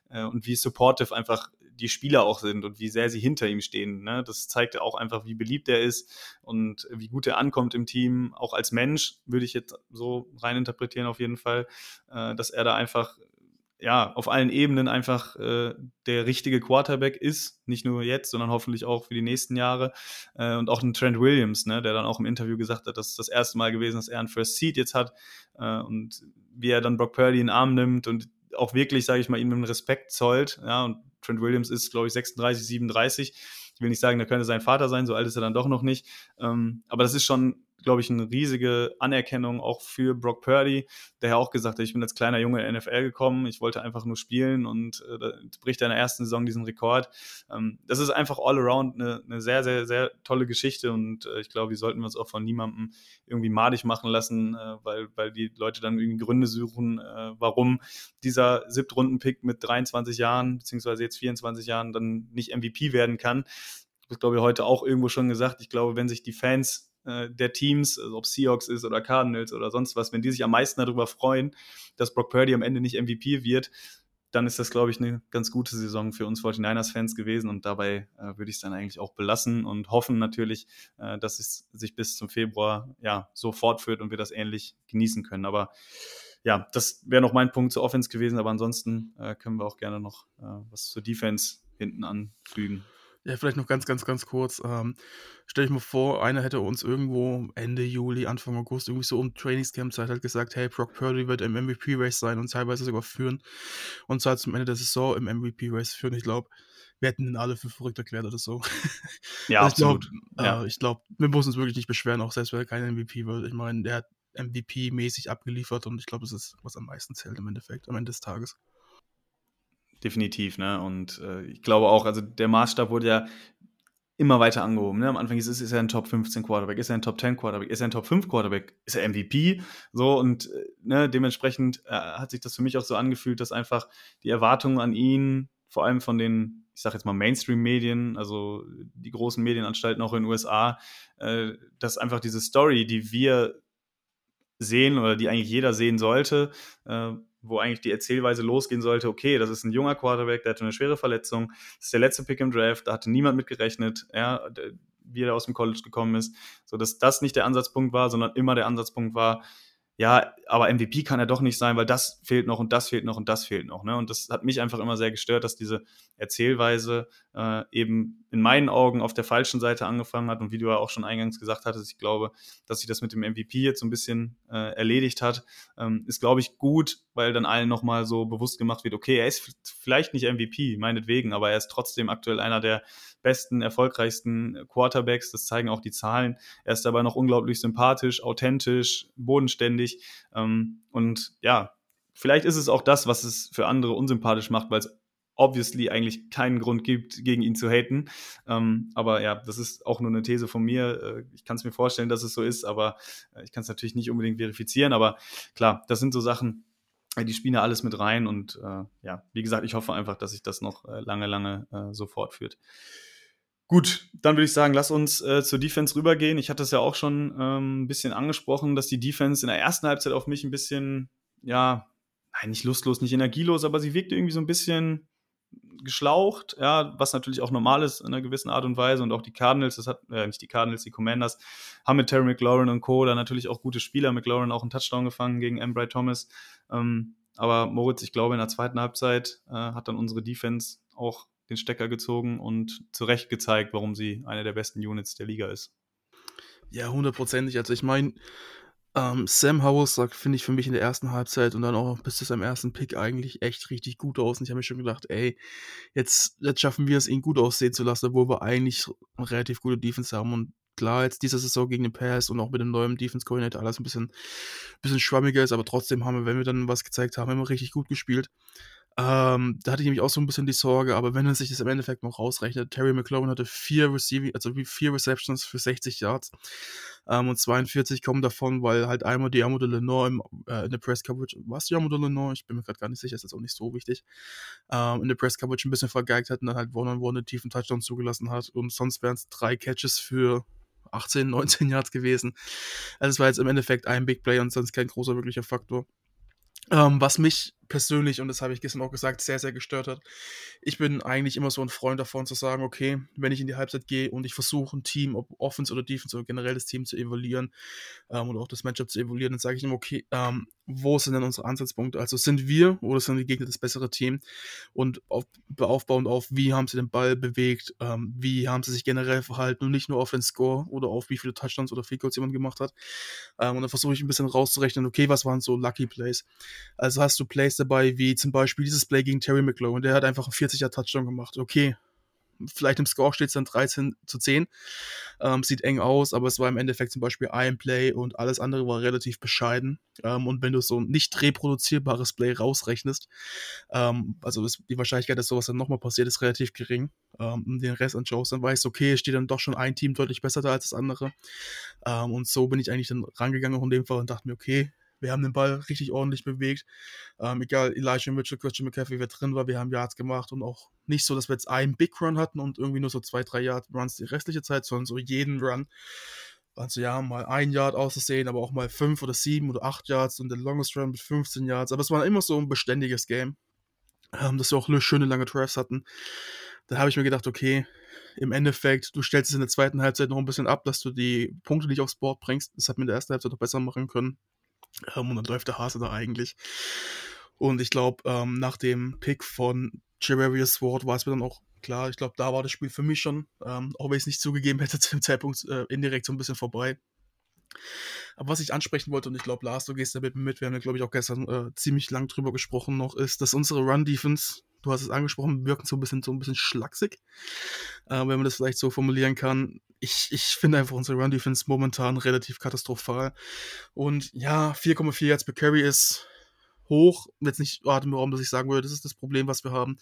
äh, und wie supportive einfach die Spieler auch sind und wie sehr sie hinter ihm stehen. Ne? Das zeigt auch einfach, wie beliebt er ist und wie gut er ankommt im Team. Auch als Mensch würde ich jetzt so rein interpretieren auf jeden Fall, äh, dass er da einfach ja, auf allen Ebenen einfach äh, der richtige Quarterback ist. Nicht nur jetzt, sondern hoffentlich auch für die nächsten Jahre. Äh, und auch ein Trent Williams, ne, der dann auch im Interview gesagt hat, dass es das erste Mal gewesen ist, dass er einen First Seed jetzt hat. Äh, und wie er dann Brock Purdy in den Arm nimmt und auch wirklich, sage ich mal, ihm einen Respekt zollt. Ja, und Trent Williams ist, glaube ich, 36, 37. Ich will nicht sagen, da könnte sein Vater sein, so alt ist er dann doch noch nicht. Ähm, aber das ist schon glaube ich, eine riesige Anerkennung auch für Brock Purdy, der ja auch gesagt hat, ich bin als kleiner Junge in der NFL gekommen, ich wollte einfach nur spielen und äh, bricht in der ersten Saison diesen Rekord. Ähm, das ist einfach all around eine, eine sehr, sehr, sehr tolle Geschichte und äh, ich glaube, die sollten wir uns auch von niemandem irgendwie madig machen lassen, äh, weil, weil die Leute dann irgendwie Gründe suchen, äh, warum dieser Siebtrunden-Pick mit 23 Jahren, beziehungsweise jetzt 24 Jahren, dann nicht MVP werden kann. Das glaube ich heute auch irgendwo schon gesagt. Ich glaube, wenn sich die Fans äh, der Teams, also ob Seahawks ist oder Cardinals oder sonst was, wenn die sich am meisten darüber freuen, dass Brock Purdy am Ende nicht MVP wird, dann ist das, glaube ich, eine ganz gute Saison für uns 49ers-Fans gewesen und dabei äh, würde ich es dann eigentlich auch belassen und hoffen natürlich, äh, dass es sich bis zum Februar ja so fortführt und wir das ähnlich genießen können. Aber ja, das wäre noch mein Punkt zur Offense gewesen, aber ansonsten äh, können wir auch gerne noch äh, was zur Defense hinten anfügen. Ja, vielleicht noch ganz, ganz, ganz kurz. Ähm, stell dich mal vor, einer hätte uns irgendwo Ende Juli, Anfang August, irgendwie so um Trainingscamp-Zeit halt gesagt, hey, Brock Purdy wird im MVP-Race sein und teilweise sogar führen. Und zwar zum Ende der Saison im MVP-Race führen. Ich glaube, wir hätten ihn alle für verrückt erklärt oder so. Ja, also ich absolut. Glaub, ja. äh, ich glaube, wir müssen uns wirklich nicht beschweren, auch selbst wenn er kein MVP wird. Ich meine, der hat MVP-mäßig abgeliefert und ich glaube, es ist, was am meisten zählt im Endeffekt, am Ende des Tages definitiv, ne? Und äh, ich glaube auch, also der Maßstab wurde ja immer weiter angehoben. Ne? Am Anfang ist, ist er ein Top 15 Quarterback, ist er ein Top 10 Quarterback, ist er ein Top 5 Quarterback, ist er MVP? So und äh, ne, dementsprechend äh, hat sich das für mich auch so angefühlt, dass einfach die Erwartungen an ihn, vor allem von den, ich sag jetzt mal Mainstream-Medien, also die großen Medienanstalten auch in den USA, äh, dass einfach diese Story, die wir sehen oder die eigentlich jeder sehen sollte, äh, wo eigentlich die Erzählweise losgehen sollte, okay, das ist ein junger Quarterback, der hatte eine schwere Verletzung, das ist der letzte Pick im Draft, da hatte niemand mit gerechnet, ja, wie er aus dem College gekommen ist, so dass das nicht der Ansatzpunkt war, sondern immer der Ansatzpunkt war, ja, aber MVP kann er doch nicht sein, weil das fehlt noch und das fehlt noch und das fehlt noch. Ne? Und das hat mich einfach immer sehr gestört, dass diese Erzählweise äh, eben in meinen Augen auf der falschen Seite angefangen hat. Und wie du ja auch schon eingangs gesagt hattest, ich glaube, dass sich das mit dem MVP jetzt so ein bisschen äh, erledigt hat, ähm, ist, glaube ich, gut, weil dann allen nochmal so bewusst gemacht wird, okay, er ist vielleicht nicht MVP, meinetwegen, aber er ist trotzdem aktuell einer der besten, erfolgreichsten Quarterbacks. Das zeigen auch die Zahlen. Er ist dabei noch unglaublich sympathisch, authentisch, bodenständig. Ähm, und ja, vielleicht ist es auch das, was es für andere unsympathisch macht, weil es obviously eigentlich keinen Grund gibt, gegen ihn zu haten. Ähm, aber ja, das ist auch nur eine These von mir. Äh, ich kann es mir vorstellen, dass es so ist, aber äh, ich kann es natürlich nicht unbedingt verifizieren. Aber klar, das sind so Sachen, die spielen ja alles mit rein. Und äh, ja, wie gesagt, ich hoffe einfach, dass sich das noch äh, lange, lange äh, so fortführt. Gut, dann würde ich sagen, lass uns äh, zur Defense rübergehen. Ich hatte es ja auch schon ähm, ein bisschen angesprochen, dass die Defense in der ersten Halbzeit auf mich ein bisschen, ja, nein, nicht lustlos, nicht energielos, aber sie wirkte irgendwie so ein bisschen geschlaucht, ja, was natürlich auch normal ist in einer gewissen Art und Weise. Und auch die Cardinals, das hat, äh, nicht die Cardinals, die Commanders, haben mit Terry McLaurin und Co. da natürlich auch gute Spieler. McLaurin auch einen Touchdown gefangen gegen Embry Thomas. Ähm, aber Moritz, ich glaube, in der zweiten Halbzeit äh, hat dann unsere Defense auch den Stecker gezogen und zu Recht gezeigt, warum sie eine der besten Units der Liga ist. Ja, hundertprozentig. Also ich meine, ähm, Sam Howell sagt, finde ich für mich in der ersten Halbzeit und dann auch bis zu seinem ersten Pick eigentlich echt richtig gut aus. Und ich habe mir schon gedacht, ey, jetzt, jetzt schaffen wir es, ihn gut aussehen zu lassen, obwohl wir eigentlich relativ gute Defense haben. Und klar, jetzt diese Saison gegen den Pass und auch mit dem neuen Defense Coordinator alles ein bisschen, bisschen schwammiger ist, aber trotzdem haben wir, wenn wir dann was gezeigt haben, immer richtig gut gespielt. Ähm, da hatte ich nämlich auch so ein bisschen die Sorge, aber wenn man sich das im Endeffekt noch rausrechnet, Terry McLaurin hatte vier Receiving, also vier Receptions für 60 Yards ähm, und 42 kommen davon, weil halt einmal Diamo de Lenore im, äh, in der Press Coverage, was Diamo de Lenore? Ich bin mir gerade gar nicht sicher, ist jetzt auch nicht so wichtig, ähm, in der Press Coverage ein bisschen vergeigt hat und dann halt One-on-One einen tiefen Touchdown zugelassen hat und sonst wären es drei Catches für 18, 19 Yards gewesen. Also es war jetzt im Endeffekt ein Big Play und sonst kein großer wirklicher Faktor. Ähm, was mich persönlich, und das habe ich gestern auch gesagt, sehr, sehr gestört hat. Ich bin eigentlich immer so ein Freund davon zu sagen, okay, wenn ich in die Halbzeit gehe und ich versuche ein Team, ob Offense oder Defense oder generell das Team zu evaluieren ähm, oder auch das Matchup zu evaluieren, dann sage ich immer, okay, ähm, wo sind denn unsere Ansatzpunkte? Also sind wir oder sind die Gegner das bessere Team? Und auf, aufbauend auf, wie haben sie den Ball bewegt, ähm, wie haben sie sich generell verhalten und nicht nur auf den Score oder auf wie viele Touchdowns oder Field Goals jemand gemacht hat. Ähm, und dann versuche ich ein bisschen rauszurechnen, okay, was waren so Lucky Plays? Also hast du Plays dabei, wie zum Beispiel dieses Play gegen Terry McLaurin, der hat einfach einen 40er Touchdown gemacht. Okay, vielleicht im Score steht es dann 13 zu 10. Ähm, sieht eng aus, aber es war im Endeffekt zum Beispiel ein Play und alles andere war relativ bescheiden. Ähm, und wenn du so ein nicht reproduzierbares Play rausrechnest, ähm, also ist die Wahrscheinlichkeit, dass sowas dann nochmal passiert, ist relativ gering. Ähm, den Rest anschaust, dann weißt du, okay, es steht dann doch schon ein Team deutlich besser da als das andere. Ähm, und so bin ich eigentlich dann rangegangen auch in dem Fall und dachte mir, okay, wir haben den Ball richtig ordentlich bewegt. Ähm, egal, Elijah Mitchell, Christian McCaffrey, wer drin war, wir haben Yards gemacht und auch nicht so, dass wir jetzt einen Big Run hatten und irgendwie nur so zwei, drei Yard Runs die restliche Zeit, sondern so jeden Run. Also ja, mal ein Yard auszusehen, aber auch mal fünf oder sieben oder acht Yards und der Longest Run mit 15 Yards. Aber es war immer so ein beständiges Game, ähm, dass wir auch schöne lange Drafts hatten. Da habe ich mir gedacht, okay, im Endeffekt, du stellst es in der zweiten Halbzeit noch ein bisschen ab, dass du die Punkte nicht aufs Board bringst. Das hat mir in der ersten Halbzeit noch besser machen können. Ähm, und dann läuft der Hase da eigentlich. Und ich glaube, ähm, nach dem Pick von Javarius Sword war es mir dann auch klar. Ich glaube, da war das Spiel für mich schon, ähm, auch wenn ich es nicht zugegeben hätte, zu dem Zeitpunkt äh, indirekt so ein bisschen vorbei. Aber was ich ansprechen wollte, und ich glaube, Lars, du gehst damit mit, wir haben ja, glaube ich, auch gestern äh, ziemlich lang drüber gesprochen noch, ist, dass unsere Run-Defense, du hast es angesprochen, wirken so ein bisschen, so ein bisschen schlaksig, äh, wenn man das vielleicht so formulieren kann. Ich, ich finde einfach unsere Run-Defense momentan relativ katastrophal. Und ja, 4,4 Yards per Carry ist hoch. Jetzt nicht atemberaubend, dass ich sagen würde, das ist das Problem, was wir haben.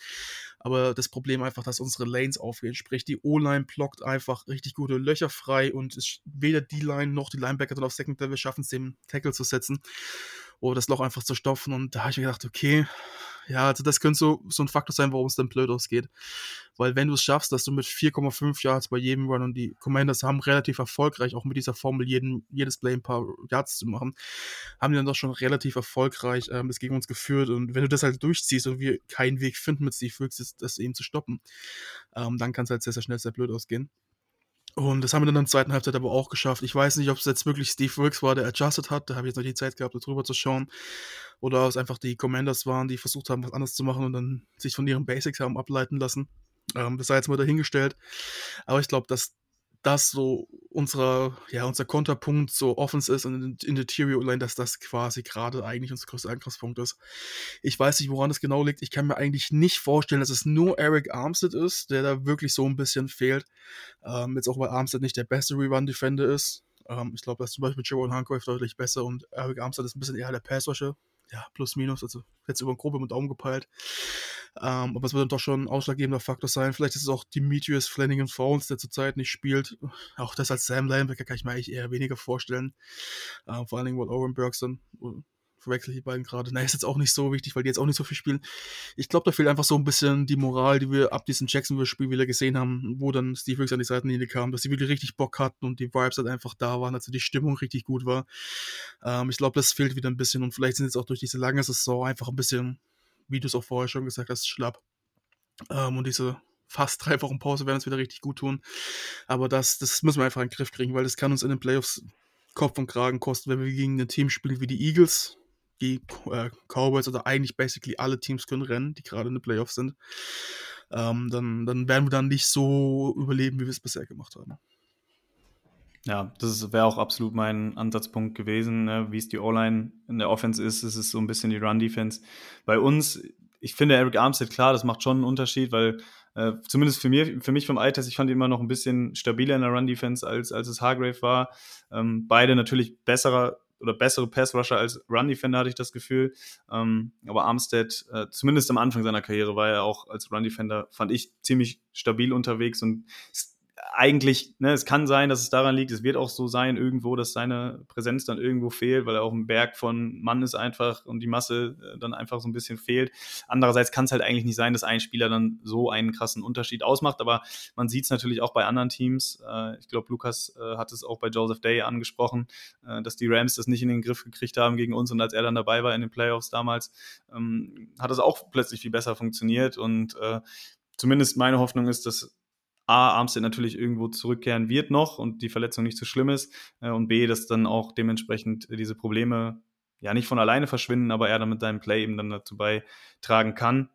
Aber das Problem einfach, dass unsere Lanes aufgehen. Sprich, die O-Line blockt einfach richtig gute Löcher frei und es, weder die Line noch die Linebacker dann auf Second Level schaffen es, den Tackle zu setzen oder das Loch einfach zu stopfen. Und da habe ich mir gedacht, okay, ja, also das könnte so, so ein Faktor sein, warum es dann blöd ausgeht. Weil wenn du es schaffst, dass du mit 4,5 Yards bei jedem Run und die Commanders haben relativ erfolgreich, auch mit dieser Formel jeden, jedes Play ein paar Yards zu machen, haben die dann doch schon relativ erfolgreich ähm, das gegen uns geführt. Und wenn du das halt durchziehst und wir keinen Weg finden mit Steve Wilkes, das eben zu stoppen, ähm, dann kann es halt sehr, sehr schnell sehr blöd ausgehen. Und das haben wir dann in der zweiten Halbzeit aber auch geschafft. Ich weiß nicht, ob es jetzt wirklich Steve Wilkes war, der adjusted hat. Da habe ich jetzt noch die Zeit gehabt, darüber zu schauen. Oder es einfach die Commanders waren, die versucht haben, was anderes zu machen und dann sich von ihren Basics haben ableiten lassen. Ähm, das sei jetzt mal dahingestellt. Aber ich glaube, dass das so unser, ja, unser Konterpunkt so Offense ist und in der Interior Line, dass das quasi gerade eigentlich unser größter Angriffspunkt ist. Ich weiß nicht, woran das genau liegt. Ich kann mir eigentlich nicht vorstellen, dass es nur Eric Armstead ist, der da wirklich so ein bisschen fehlt. Ähm, jetzt auch, weil Armstead nicht der beste Rerun-Defender ist. Ähm, ich glaube, dass zum Beispiel Jerome Hargrave deutlich besser und Eric Armstead ist ein bisschen eher der Passwasher ja, plus minus, also jetzt über den mit Daumen gepeilt. Ähm, aber es wird dann doch schon ein ausschlaggebender Faktor sein. Vielleicht ist es auch Demetrius Flanagan Fowles, der zurzeit nicht spielt. Auch das als Sam Linebacker kann ich mir eigentlich eher weniger vorstellen. Ähm, vor allen Dingen, weil Owen Burks dann verwechsel ich die beiden gerade. Na, ist jetzt auch nicht so wichtig, weil die jetzt auch nicht so viel spielen. Ich glaube, da fehlt einfach so ein bisschen die Moral, die wir ab diesem Jacksonville-Spiel wieder gesehen haben, wo dann Steve Wilkes an die Seitenlinie kam, dass sie wirklich richtig Bock hatten und die Vibes halt einfach da waren, also die Stimmung richtig gut war. Ähm, ich glaube, das fehlt wieder ein bisschen und vielleicht sind jetzt auch durch diese lange Saison einfach ein bisschen, wie du es auch vorher schon gesagt hast, schlapp. Ähm, und diese fast drei Wochen Pause werden uns wieder richtig gut tun. Aber das, das müssen wir einfach in den Griff kriegen, weil das kann uns in den Playoffs Kopf und Kragen kosten, wenn wir gegen ein Team spielen wie die Eagles, die äh, Cowboys oder eigentlich basically alle Teams können rennen, die gerade in den Playoffs sind, ähm, dann, dann werden wir dann nicht so überleben, wie wir es bisher gemacht haben. Ja, das wäre auch absolut mein Ansatzpunkt gewesen, ne? wie es die O-Line in der Offense ist. Es ist so ein bisschen die Run-Defense. Bei uns, ich finde Eric Armstead, klar, das macht schon einen Unterschied, weil äh, zumindest für, mir, für mich vom Alters, ich fand ihn immer noch ein bisschen stabiler in der Run-Defense, als, als es Hargrave war. Ähm, beide natürlich besserer oder bessere Pass-Rusher als Run-Defender, hatte ich das Gefühl. Ähm, aber Armstead, äh, zumindest am Anfang seiner Karriere, war er auch als Run-Defender, fand ich, ziemlich stabil unterwegs und eigentlich, ne, es kann sein, dass es daran liegt, es wird auch so sein irgendwo, dass seine Präsenz dann irgendwo fehlt, weil er auch ein Berg von Mann ist einfach und die Masse äh, dann einfach so ein bisschen fehlt. Andererseits kann es halt eigentlich nicht sein, dass ein Spieler dann so einen krassen Unterschied ausmacht, aber man sieht es natürlich auch bei anderen Teams. Äh, ich glaube, Lukas äh, hat es auch bei Joseph Day angesprochen, dass die Rams das nicht in den Griff gekriegt haben gegen uns und als er dann dabei war in den Playoffs damals, ähm, hat es auch plötzlich viel besser funktioniert und zumindest meine Hoffnung ist, dass A, Armstead natürlich irgendwo zurückkehren wird noch und die Verletzung nicht so schlimm ist äh, und B, dass dann auch dementsprechend diese Probleme ja nicht von alleine verschwinden, aber er dann mit seinem Play eben dann dazu beitragen kann.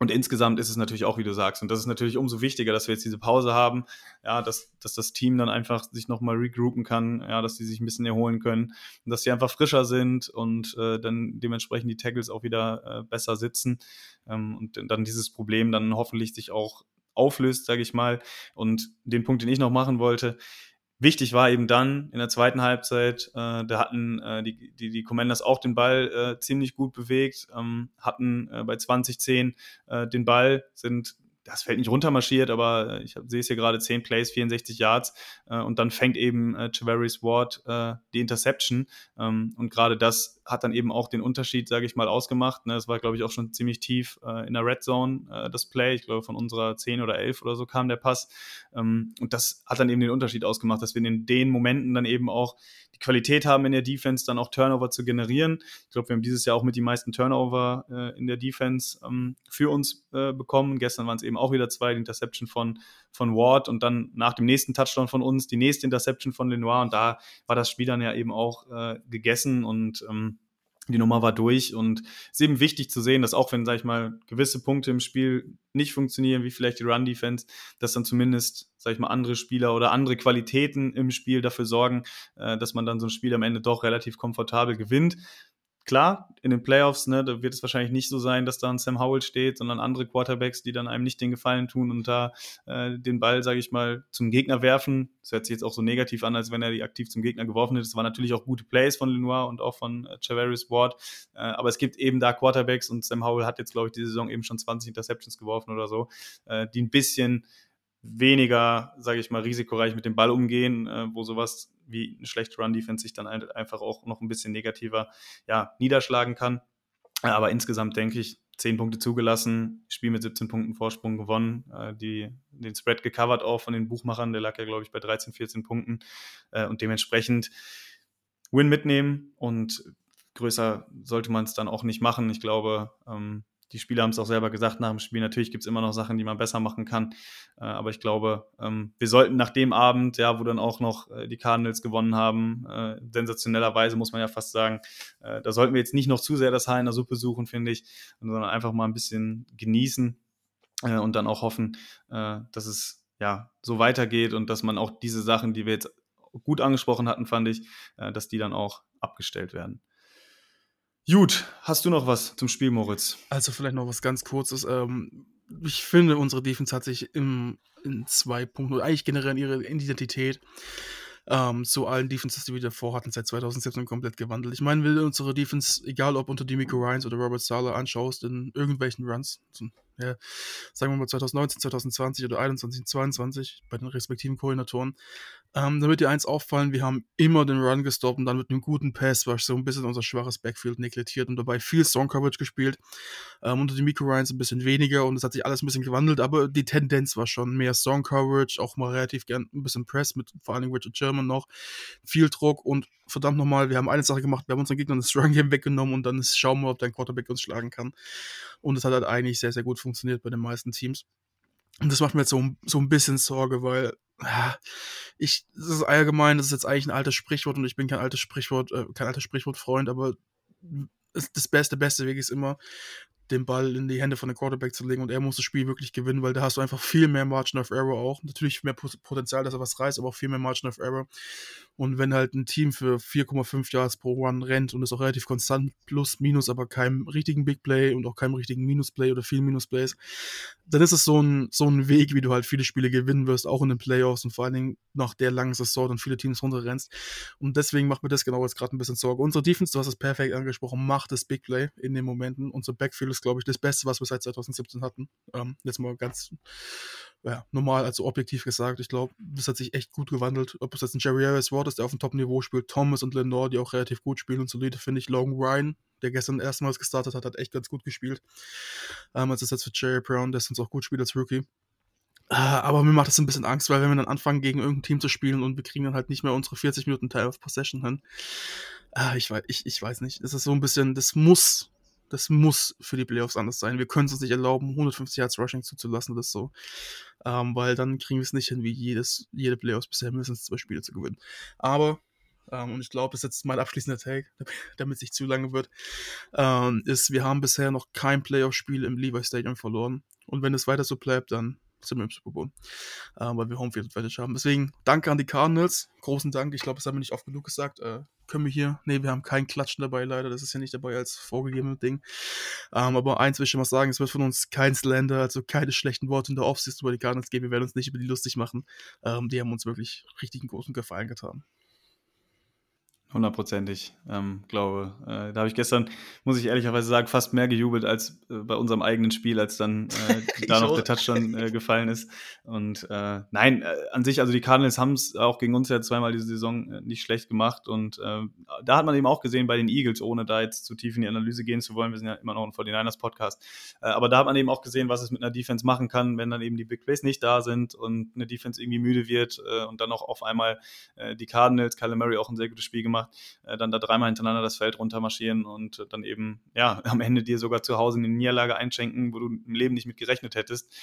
Und insgesamt ist es natürlich auch, wie du sagst, und das ist natürlich umso wichtiger, dass wir jetzt diese Pause haben, ja, dass, dass das Team dann einfach sich nochmal regroupen kann, ja, dass sie sich ein bisschen erholen können und dass sie einfach frischer sind und äh, dann dementsprechend die Tackles auch wieder äh, besser sitzen ähm, und dann dieses Problem dann hoffentlich sich auch auflöst, sage ich mal. Und den Punkt, den ich noch machen wollte, Wichtig war eben dann in der zweiten Halbzeit, äh, da hatten äh, die, die, die Commanders auch den Ball äh, ziemlich gut bewegt, ähm, hatten äh, bei 2010 äh, den Ball, sind das Feld nicht runtermarschiert, aber ich sehe es hier gerade 10 Plays, 64 Yards äh, und dann fängt eben äh, Travaris Ward äh, die Interception ähm, und gerade das hat dann eben auch den Unterschied, sage ich mal, ausgemacht. Ne? Es war, glaube ich, auch schon ziemlich tief äh, in der Red Zone, äh, das Play. Ich glaube, von unserer 10 oder 11 oder so kam der Pass. Ähm, und das hat dann eben den Unterschied ausgemacht, dass wir in den Momenten dann eben auch die Qualität haben, in der Defense dann auch Turnover zu generieren. Ich glaube, wir haben dieses Jahr auch mit die meisten Turnover äh, in der Defense ähm, für uns äh, bekommen. Gestern waren es eben auch wieder zwei, die Interception von, von Ward und dann nach dem nächsten Touchdown von uns die nächste Interception von Lenoir. Und da war das Spiel dann ja eben auch äh, gegessen und ähm, die Nummer war durch und es ist eben wichtig zu sehen, dass auch wenn, sag ich mal, gewisse Punkte im Spiel nicht funktionieren, wie vielleicht die Run-Defense, dass dann zumindest, sag ich mal, andere Spieler oder andere Qualitäten im Spiel dafür sorgen, äh, dass man dann so ein Spiel am Ende doch relativ komfortabel gewinnt. Klar, in den Playoffs, ne, da wird es wahrscheinlich nicht so sein, dass da ein Sam Howell steht, sondern andere Quarterbacks, die dann einem nicht den Gefallen tun und da äh, den Ball, sage ich mal, zum Gegner werfen. Das hört sich jetzt auch so negativ an, als wenn er die aktiv zum Gegner geworfen hätte. Das waren natürlich auch gute Plays von Lenoir und auch von äh, Chavaris Ward. Äh, aber es gibt eben da Quarterbacks und Sam Howell hat jetzt, glaube ich, die Saison eben schon 20 Interceptions geworfen oder so, äh, die ein bisschen weniger, sage ich mal, risikoreich mit dem Ball umgehen, äh, wo sowas wie eine schlechte Run-Defense sich dann einfach auch noch ein bisschen negativer ja, niederschlagen kann. Aber insgesamt denke ich, 10 Punkte zugelassen, Spiel mit 17 Punkten Vorsprung gewonnen, äh, die, den Spread gecovert auch von den Buchmachern, der lag ja, glaube ich, bei 13, 14 Punkten äh, und dementsprechend Win mitnehmen und größer sollte man es dann auch nicht machen. Ich glaube, ähm, die Spieler haben es auch selber gesagt nach dem Spiel. Natürlich gibt es immer noch Sachen, die man besser machen kann. Äh, aber ich glaube, ähm, wir sollten nach dem Abend, ja, wo dann auch noch äh, die Cardinals gewonnen haben, äh, sensationellerweise muss man ja fast sagen, da sollten wir jetzt nicht noch zu sehr das Haar in der Suppe suchen, finde ich, sondern einfach mal ein bisschen genießen und dann auch hoffen, dass es ja so weitergeht und dass man auch diese Sachen, die wir jetzt gut angesprochen hatten, fand ich, dass die dann auch abgestellt werden. Gut, hast du noch was zum Spiel, Moritz? Also vielleicht noch was ganz Kurzes. Ähm, ich finde, unsere Defense hat sich im, in zwei Punkten, oder eigentlich generell in ihre Identität ähm, zu allen Defenses, die wir davor hatten, seit 2017 komplett gewandelt. Ich meine, will unsere Defense, egal ob unter Demico Ryans oder Robert Sala anschaust, in irgendwelchen Runs, ja, sagen wir mal 2019, 2020 oder 2021, 2022 bei den respektiven Koordinatoren, ähm, da wird dir eins auffallen, wir haben immer den Run gestoppt und dann mit einem guten Pass war so ein bisschen unser schwaches Backfield neglektiert und dabei viel Song Coverage gespielt. Ähm, unter den Micro Ryans ein bisschen weniger und es hat sich alles ein bisschen gewandelt, aber die Tendenz war schon mehr Song Coverage, auch mal relativ gern ein bisschen Press mit vor allem Richard Sherman noch, viel Druck und verdammt nochmal, wir haben eine Sache gemacht, wir haben unseren Gegnern das Run Game weggenommen und dann schauen wir, ob dein Quarterback uns schlagen kann. Und es hat halt eigentlich sehr, sehr gut funktioniert bei den meisten Teams. Und das macht mir jetzt so, so ein bisschen Sorge, weil ich, das ist allgemein, das ist jetzt eigentlich ein altes Sprichwort und ich bin kein altes Sprichwort, äh, kein altes Sprichwortfreund, aber das beste, beste Weg ist immer, den Ball in die Hände von dem Quarterback zu legen und er muss das Spiel wirklich gewinnen, weil da hast du einfach viel mehr Margin of Error auch. Natürlich mehr Potenzial, dass er was reißt, aber auch viel mehr Margin of Error. Und wenn halt ein Team für 4,5 Yards pro Run rennt und ist auch relativ konstant, plus, minus, aber keinem richtigen Big Play und auch keinem richtigen Minus-Play oder viel Minus-Plays, dann ist es so ein, so ein Weg, wie du halt viele Spiele gewinnen wirst, auch in den Playoffs und vor allen Dingen nach der langen Saison und viele Teams runterrennst. Und deswegen macht mir das genau jetzt gerade ein bisschen Sorge. Unsere Defense, du hast es perfekt angesprochen, macht das Big Play in den Momenten. Unser Backfield ist, glaube ich, das Beste, was wir seit 2017 hatten. Ähm, jetzt mal ganz ja, normal, also objektiv gesagt. Ich glaube, das hat sich echt gut gewandelt. Ob es jetzt ein Jerry Harris Ward ist, der auf dem Top-Niveau spielt, Thomas und Lenore, die auch relativ gut spielen und solide, finde ich. Logan Ryan, der gestern erstmals gestartet hat, hat echt ganz gut gespielt. Ähm, also jetzt für Jerry Brown, der sonst auch gut spielt als Rookie. Äh, aber mir macht das ein bisschen Angst, weil wenn wir dann anfangen, gegen irgendein Team zu spielen und wir kriegen dann halt nicht mehr unsere 40 Minuten Time of Possession hin. Äh, ich, weiß, ich, ich weiß nicht. Das ist so ein bisschen, das muss, das muss für die Playoffs anders sein. Wir können es uns nicht erlauben, 150 Yards Rushing zuzulassen oder so. Ähm, weil dann kriegen wir es nicht hin, wie jedes, jede Playoffs bisher mindestens zwei Spiele zu gewinnen. Aber ähm, und ich glaube, das ist jetzt mein abschließender Take, damit es nicht zu lange wird, ähm, ist, wir haben bisher noch kein Playoff-Spiel im Levi Stadium verloren. Und wenn es weiter so bleibt, dann sind wir im Super Bowl, äh, weil wir Homefield Advantage haben. Deswegen danke an die Cardinals, großen Dank. Ich glaube, das haben wir nicht oft genug gesagt. Äh, können wir hier, nee, wir haben keinen Klatschen dabei, leider. Das ist ja nicht dabei als vorgegebenes Ding. Ähm, aber eins will ich schon mal sagen: Es wird von uns kein Slender, also keine schlechten Worte in der Offseason über die Cardinals geben. Wir werden uns nicht über die lustig machen. Ähm, die haben uns wirklich richtig einen großen Gefallen getan. Hundertprozentig, ähm, glaube. Äh, da habe ich gestern, muss ich ehrlicherweise sagen, fast mehr gejubelt als äh, bei unserem eigenen Spiel, als dann äh, da noch der Touchdown äh, gefallen ist. Und äh, nein, äh, an sich, also die Cardinals haben es auch gegen uns ja zweimal diese Saison nicht schlecht gemacht. Und da hat man eben auch gesehen bei den Eagles, ohne da jetzt zu tief in die Analyse gehen zu wollen, wir sind ja immer noch ein 49ers-Podcast. aber da hat man eben auch gesehen, was es mit einer Defense machen kann, wenn dann eben die Big Plays nicht da sind und eine Defense irgendwie müde wird und dann auch auf einmal die Cardinals, Kyle Murray auch ein sehr gutes Spiel gemacht gemacht, äh, dann da dreimal hintereinander das Feld runtermarschieren und dann eben, ja, am Ende dir sogar zu Hause eine Niederlage einschenken, wo du im Leben nicht mit gerechnet hättest.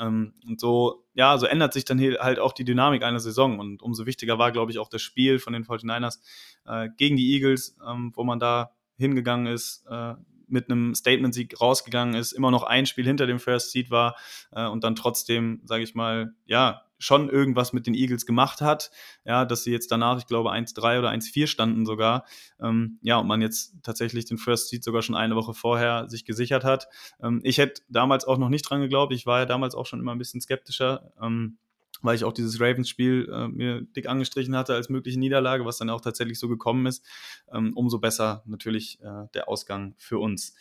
Ähm, und so, ja, so ändert sich dann halt auch die Dynamik einer Saison und umso wichtiger war, glaube ich, auch das Spiel von den 49ers äh, gegen die Eagles, ähm, wo man da hingegangen ist, äh, mit einem Statement-Sieg rausgegangen ist, immer noch ein Spiel hinter dem First Seed war äh, und dann trotzdem, sage ich mal, ja, schon irgendwas mit den Eagles gemacht hat. Ja, dass sie jetzt danach, ich glaube, 1-3 oder 1-4 standen sogar. Ähm, ja, und man jetzt tatsächlich den First Seed sogar schon eine Woche vorher sich gesichert hat. Ähm, ich hätte damals auch noch nicht dran geglaubt. Ich war ja damals auch schon immer ein bisschen skeptischer. Ähm, weil ich auch dieses Ravens-Spiel äh, mir dick angestrichen hatte als mögliche Niederlage, was dann auch tatsächlich so gekommen ist. Ähm, umso besser natürlich äh, der Ausgang für uns.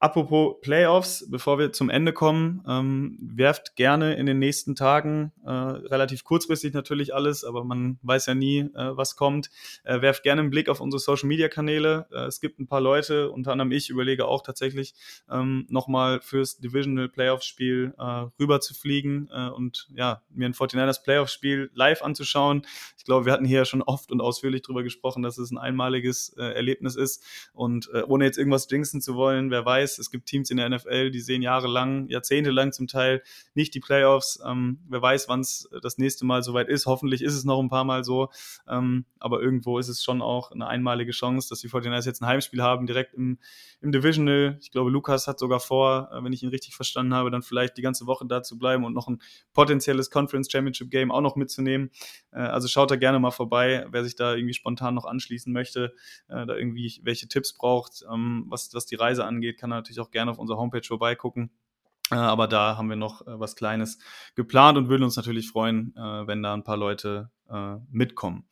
Apropos Playoffs, bevor wir zum Ende kommen, ähm, werft gerne in den nächsten Tagen, äh, relativ kurzfristig natürlich alles, aber man weiß ja nie, äh, was kommt, äh, werft gerne einen Blick auf unsere Social-Media-Kanäle. Äh, es gibt ein paar Leute, unter anderem ich, überlege auch tatsächlich ähm, nochmal fürs Divisional Playoffs-Spiel äh, rüber zu fliegen äh, und ja, mir ein 49ers Playoffs-Spiel live anzuschauen. Ich glaube, wir hatten hier schon oft und ausführlich drüber gesprochen, dass es ein einmaliges äh, Erlebnis ist und äh, ohne jetzt irgendwas jinxen zu wollen, wer weiß, weiß, es gibt Teams in der NFL, die sehen jahrelang, jahrzehntelang zum Teil nicht die Playoffs. Ähm, wer weiß, wann es das nächste Mal soweit ist. Hoffentlich ist es noch ein paar Mal so. Ähm, aber irgendwo ist es schon auch eine einmalige Chance, dass die 49ers jetzt ein Heimspiel haben, direkt im, im Divisional. Ich glaube, Lukas hat sogar vor, äh, wenn ich ihn richtig verstanden habe, dann vielleicht die ganze Woche da zu bleiben und noch ein potenzielles Conference Championship Game auch noch mitzunehmen. Äh, also schaut da gerne mal vorbei, wer sich da irgendwie spontan noch anschließen möchte, äh, da irgendwie welche Tipps braucht, ähm, was, was die Reise angeht, kann er natürlich auch gerne auf unserer Homepage vorbeigucken. Äh, aber da haben wir noch äh, was Kleines geplant und würden uns natürlich freuen, äh, wenn da ein paar Leute mitkommen.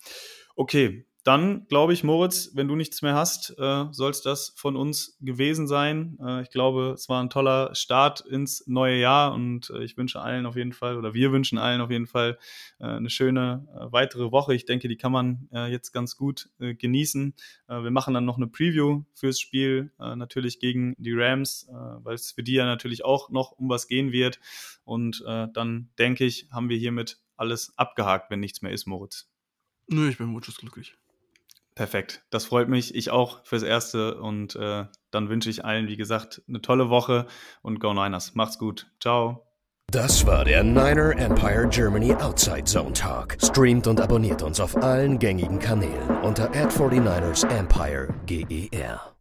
Okay, dann glaube ich, Moritz, wenn du nichts mehr hast, äh, soll es das von uns gewesen sein. Äh, ich glaube, es war ein toller Start ins neue Jahr und äh, ich wünsche allen auf jeden Fall oder wir wünschen allen auf jeden Fall äh, eine schöne äh, weitere Woche. Ich denke, die kann man äh, jetzt ganz gut genießen. wir machen dann noch eine Preview fürs Spiel, natürlich gegen die Rams, weil es für die ja natürlich auch noch um was gehen wird. Und dann denke ich, haben wir hiermit alles abgehakt, wenn nichts mehr ist, Moritz. Nö, ich bin mutsches glücklich. Perfekt. Das freut mich. Ich auch fürs Erste. Und äh, dann wünsche ich allen, wie gesagt, eine tolle Woche und Go Niners. Macht's gut. Ciao. Das war der Niner Empire Germany Outside Zone Talk. Streamt und abonniert uns auf allen gängigen Kanälen unter ad 49 ersempire GER.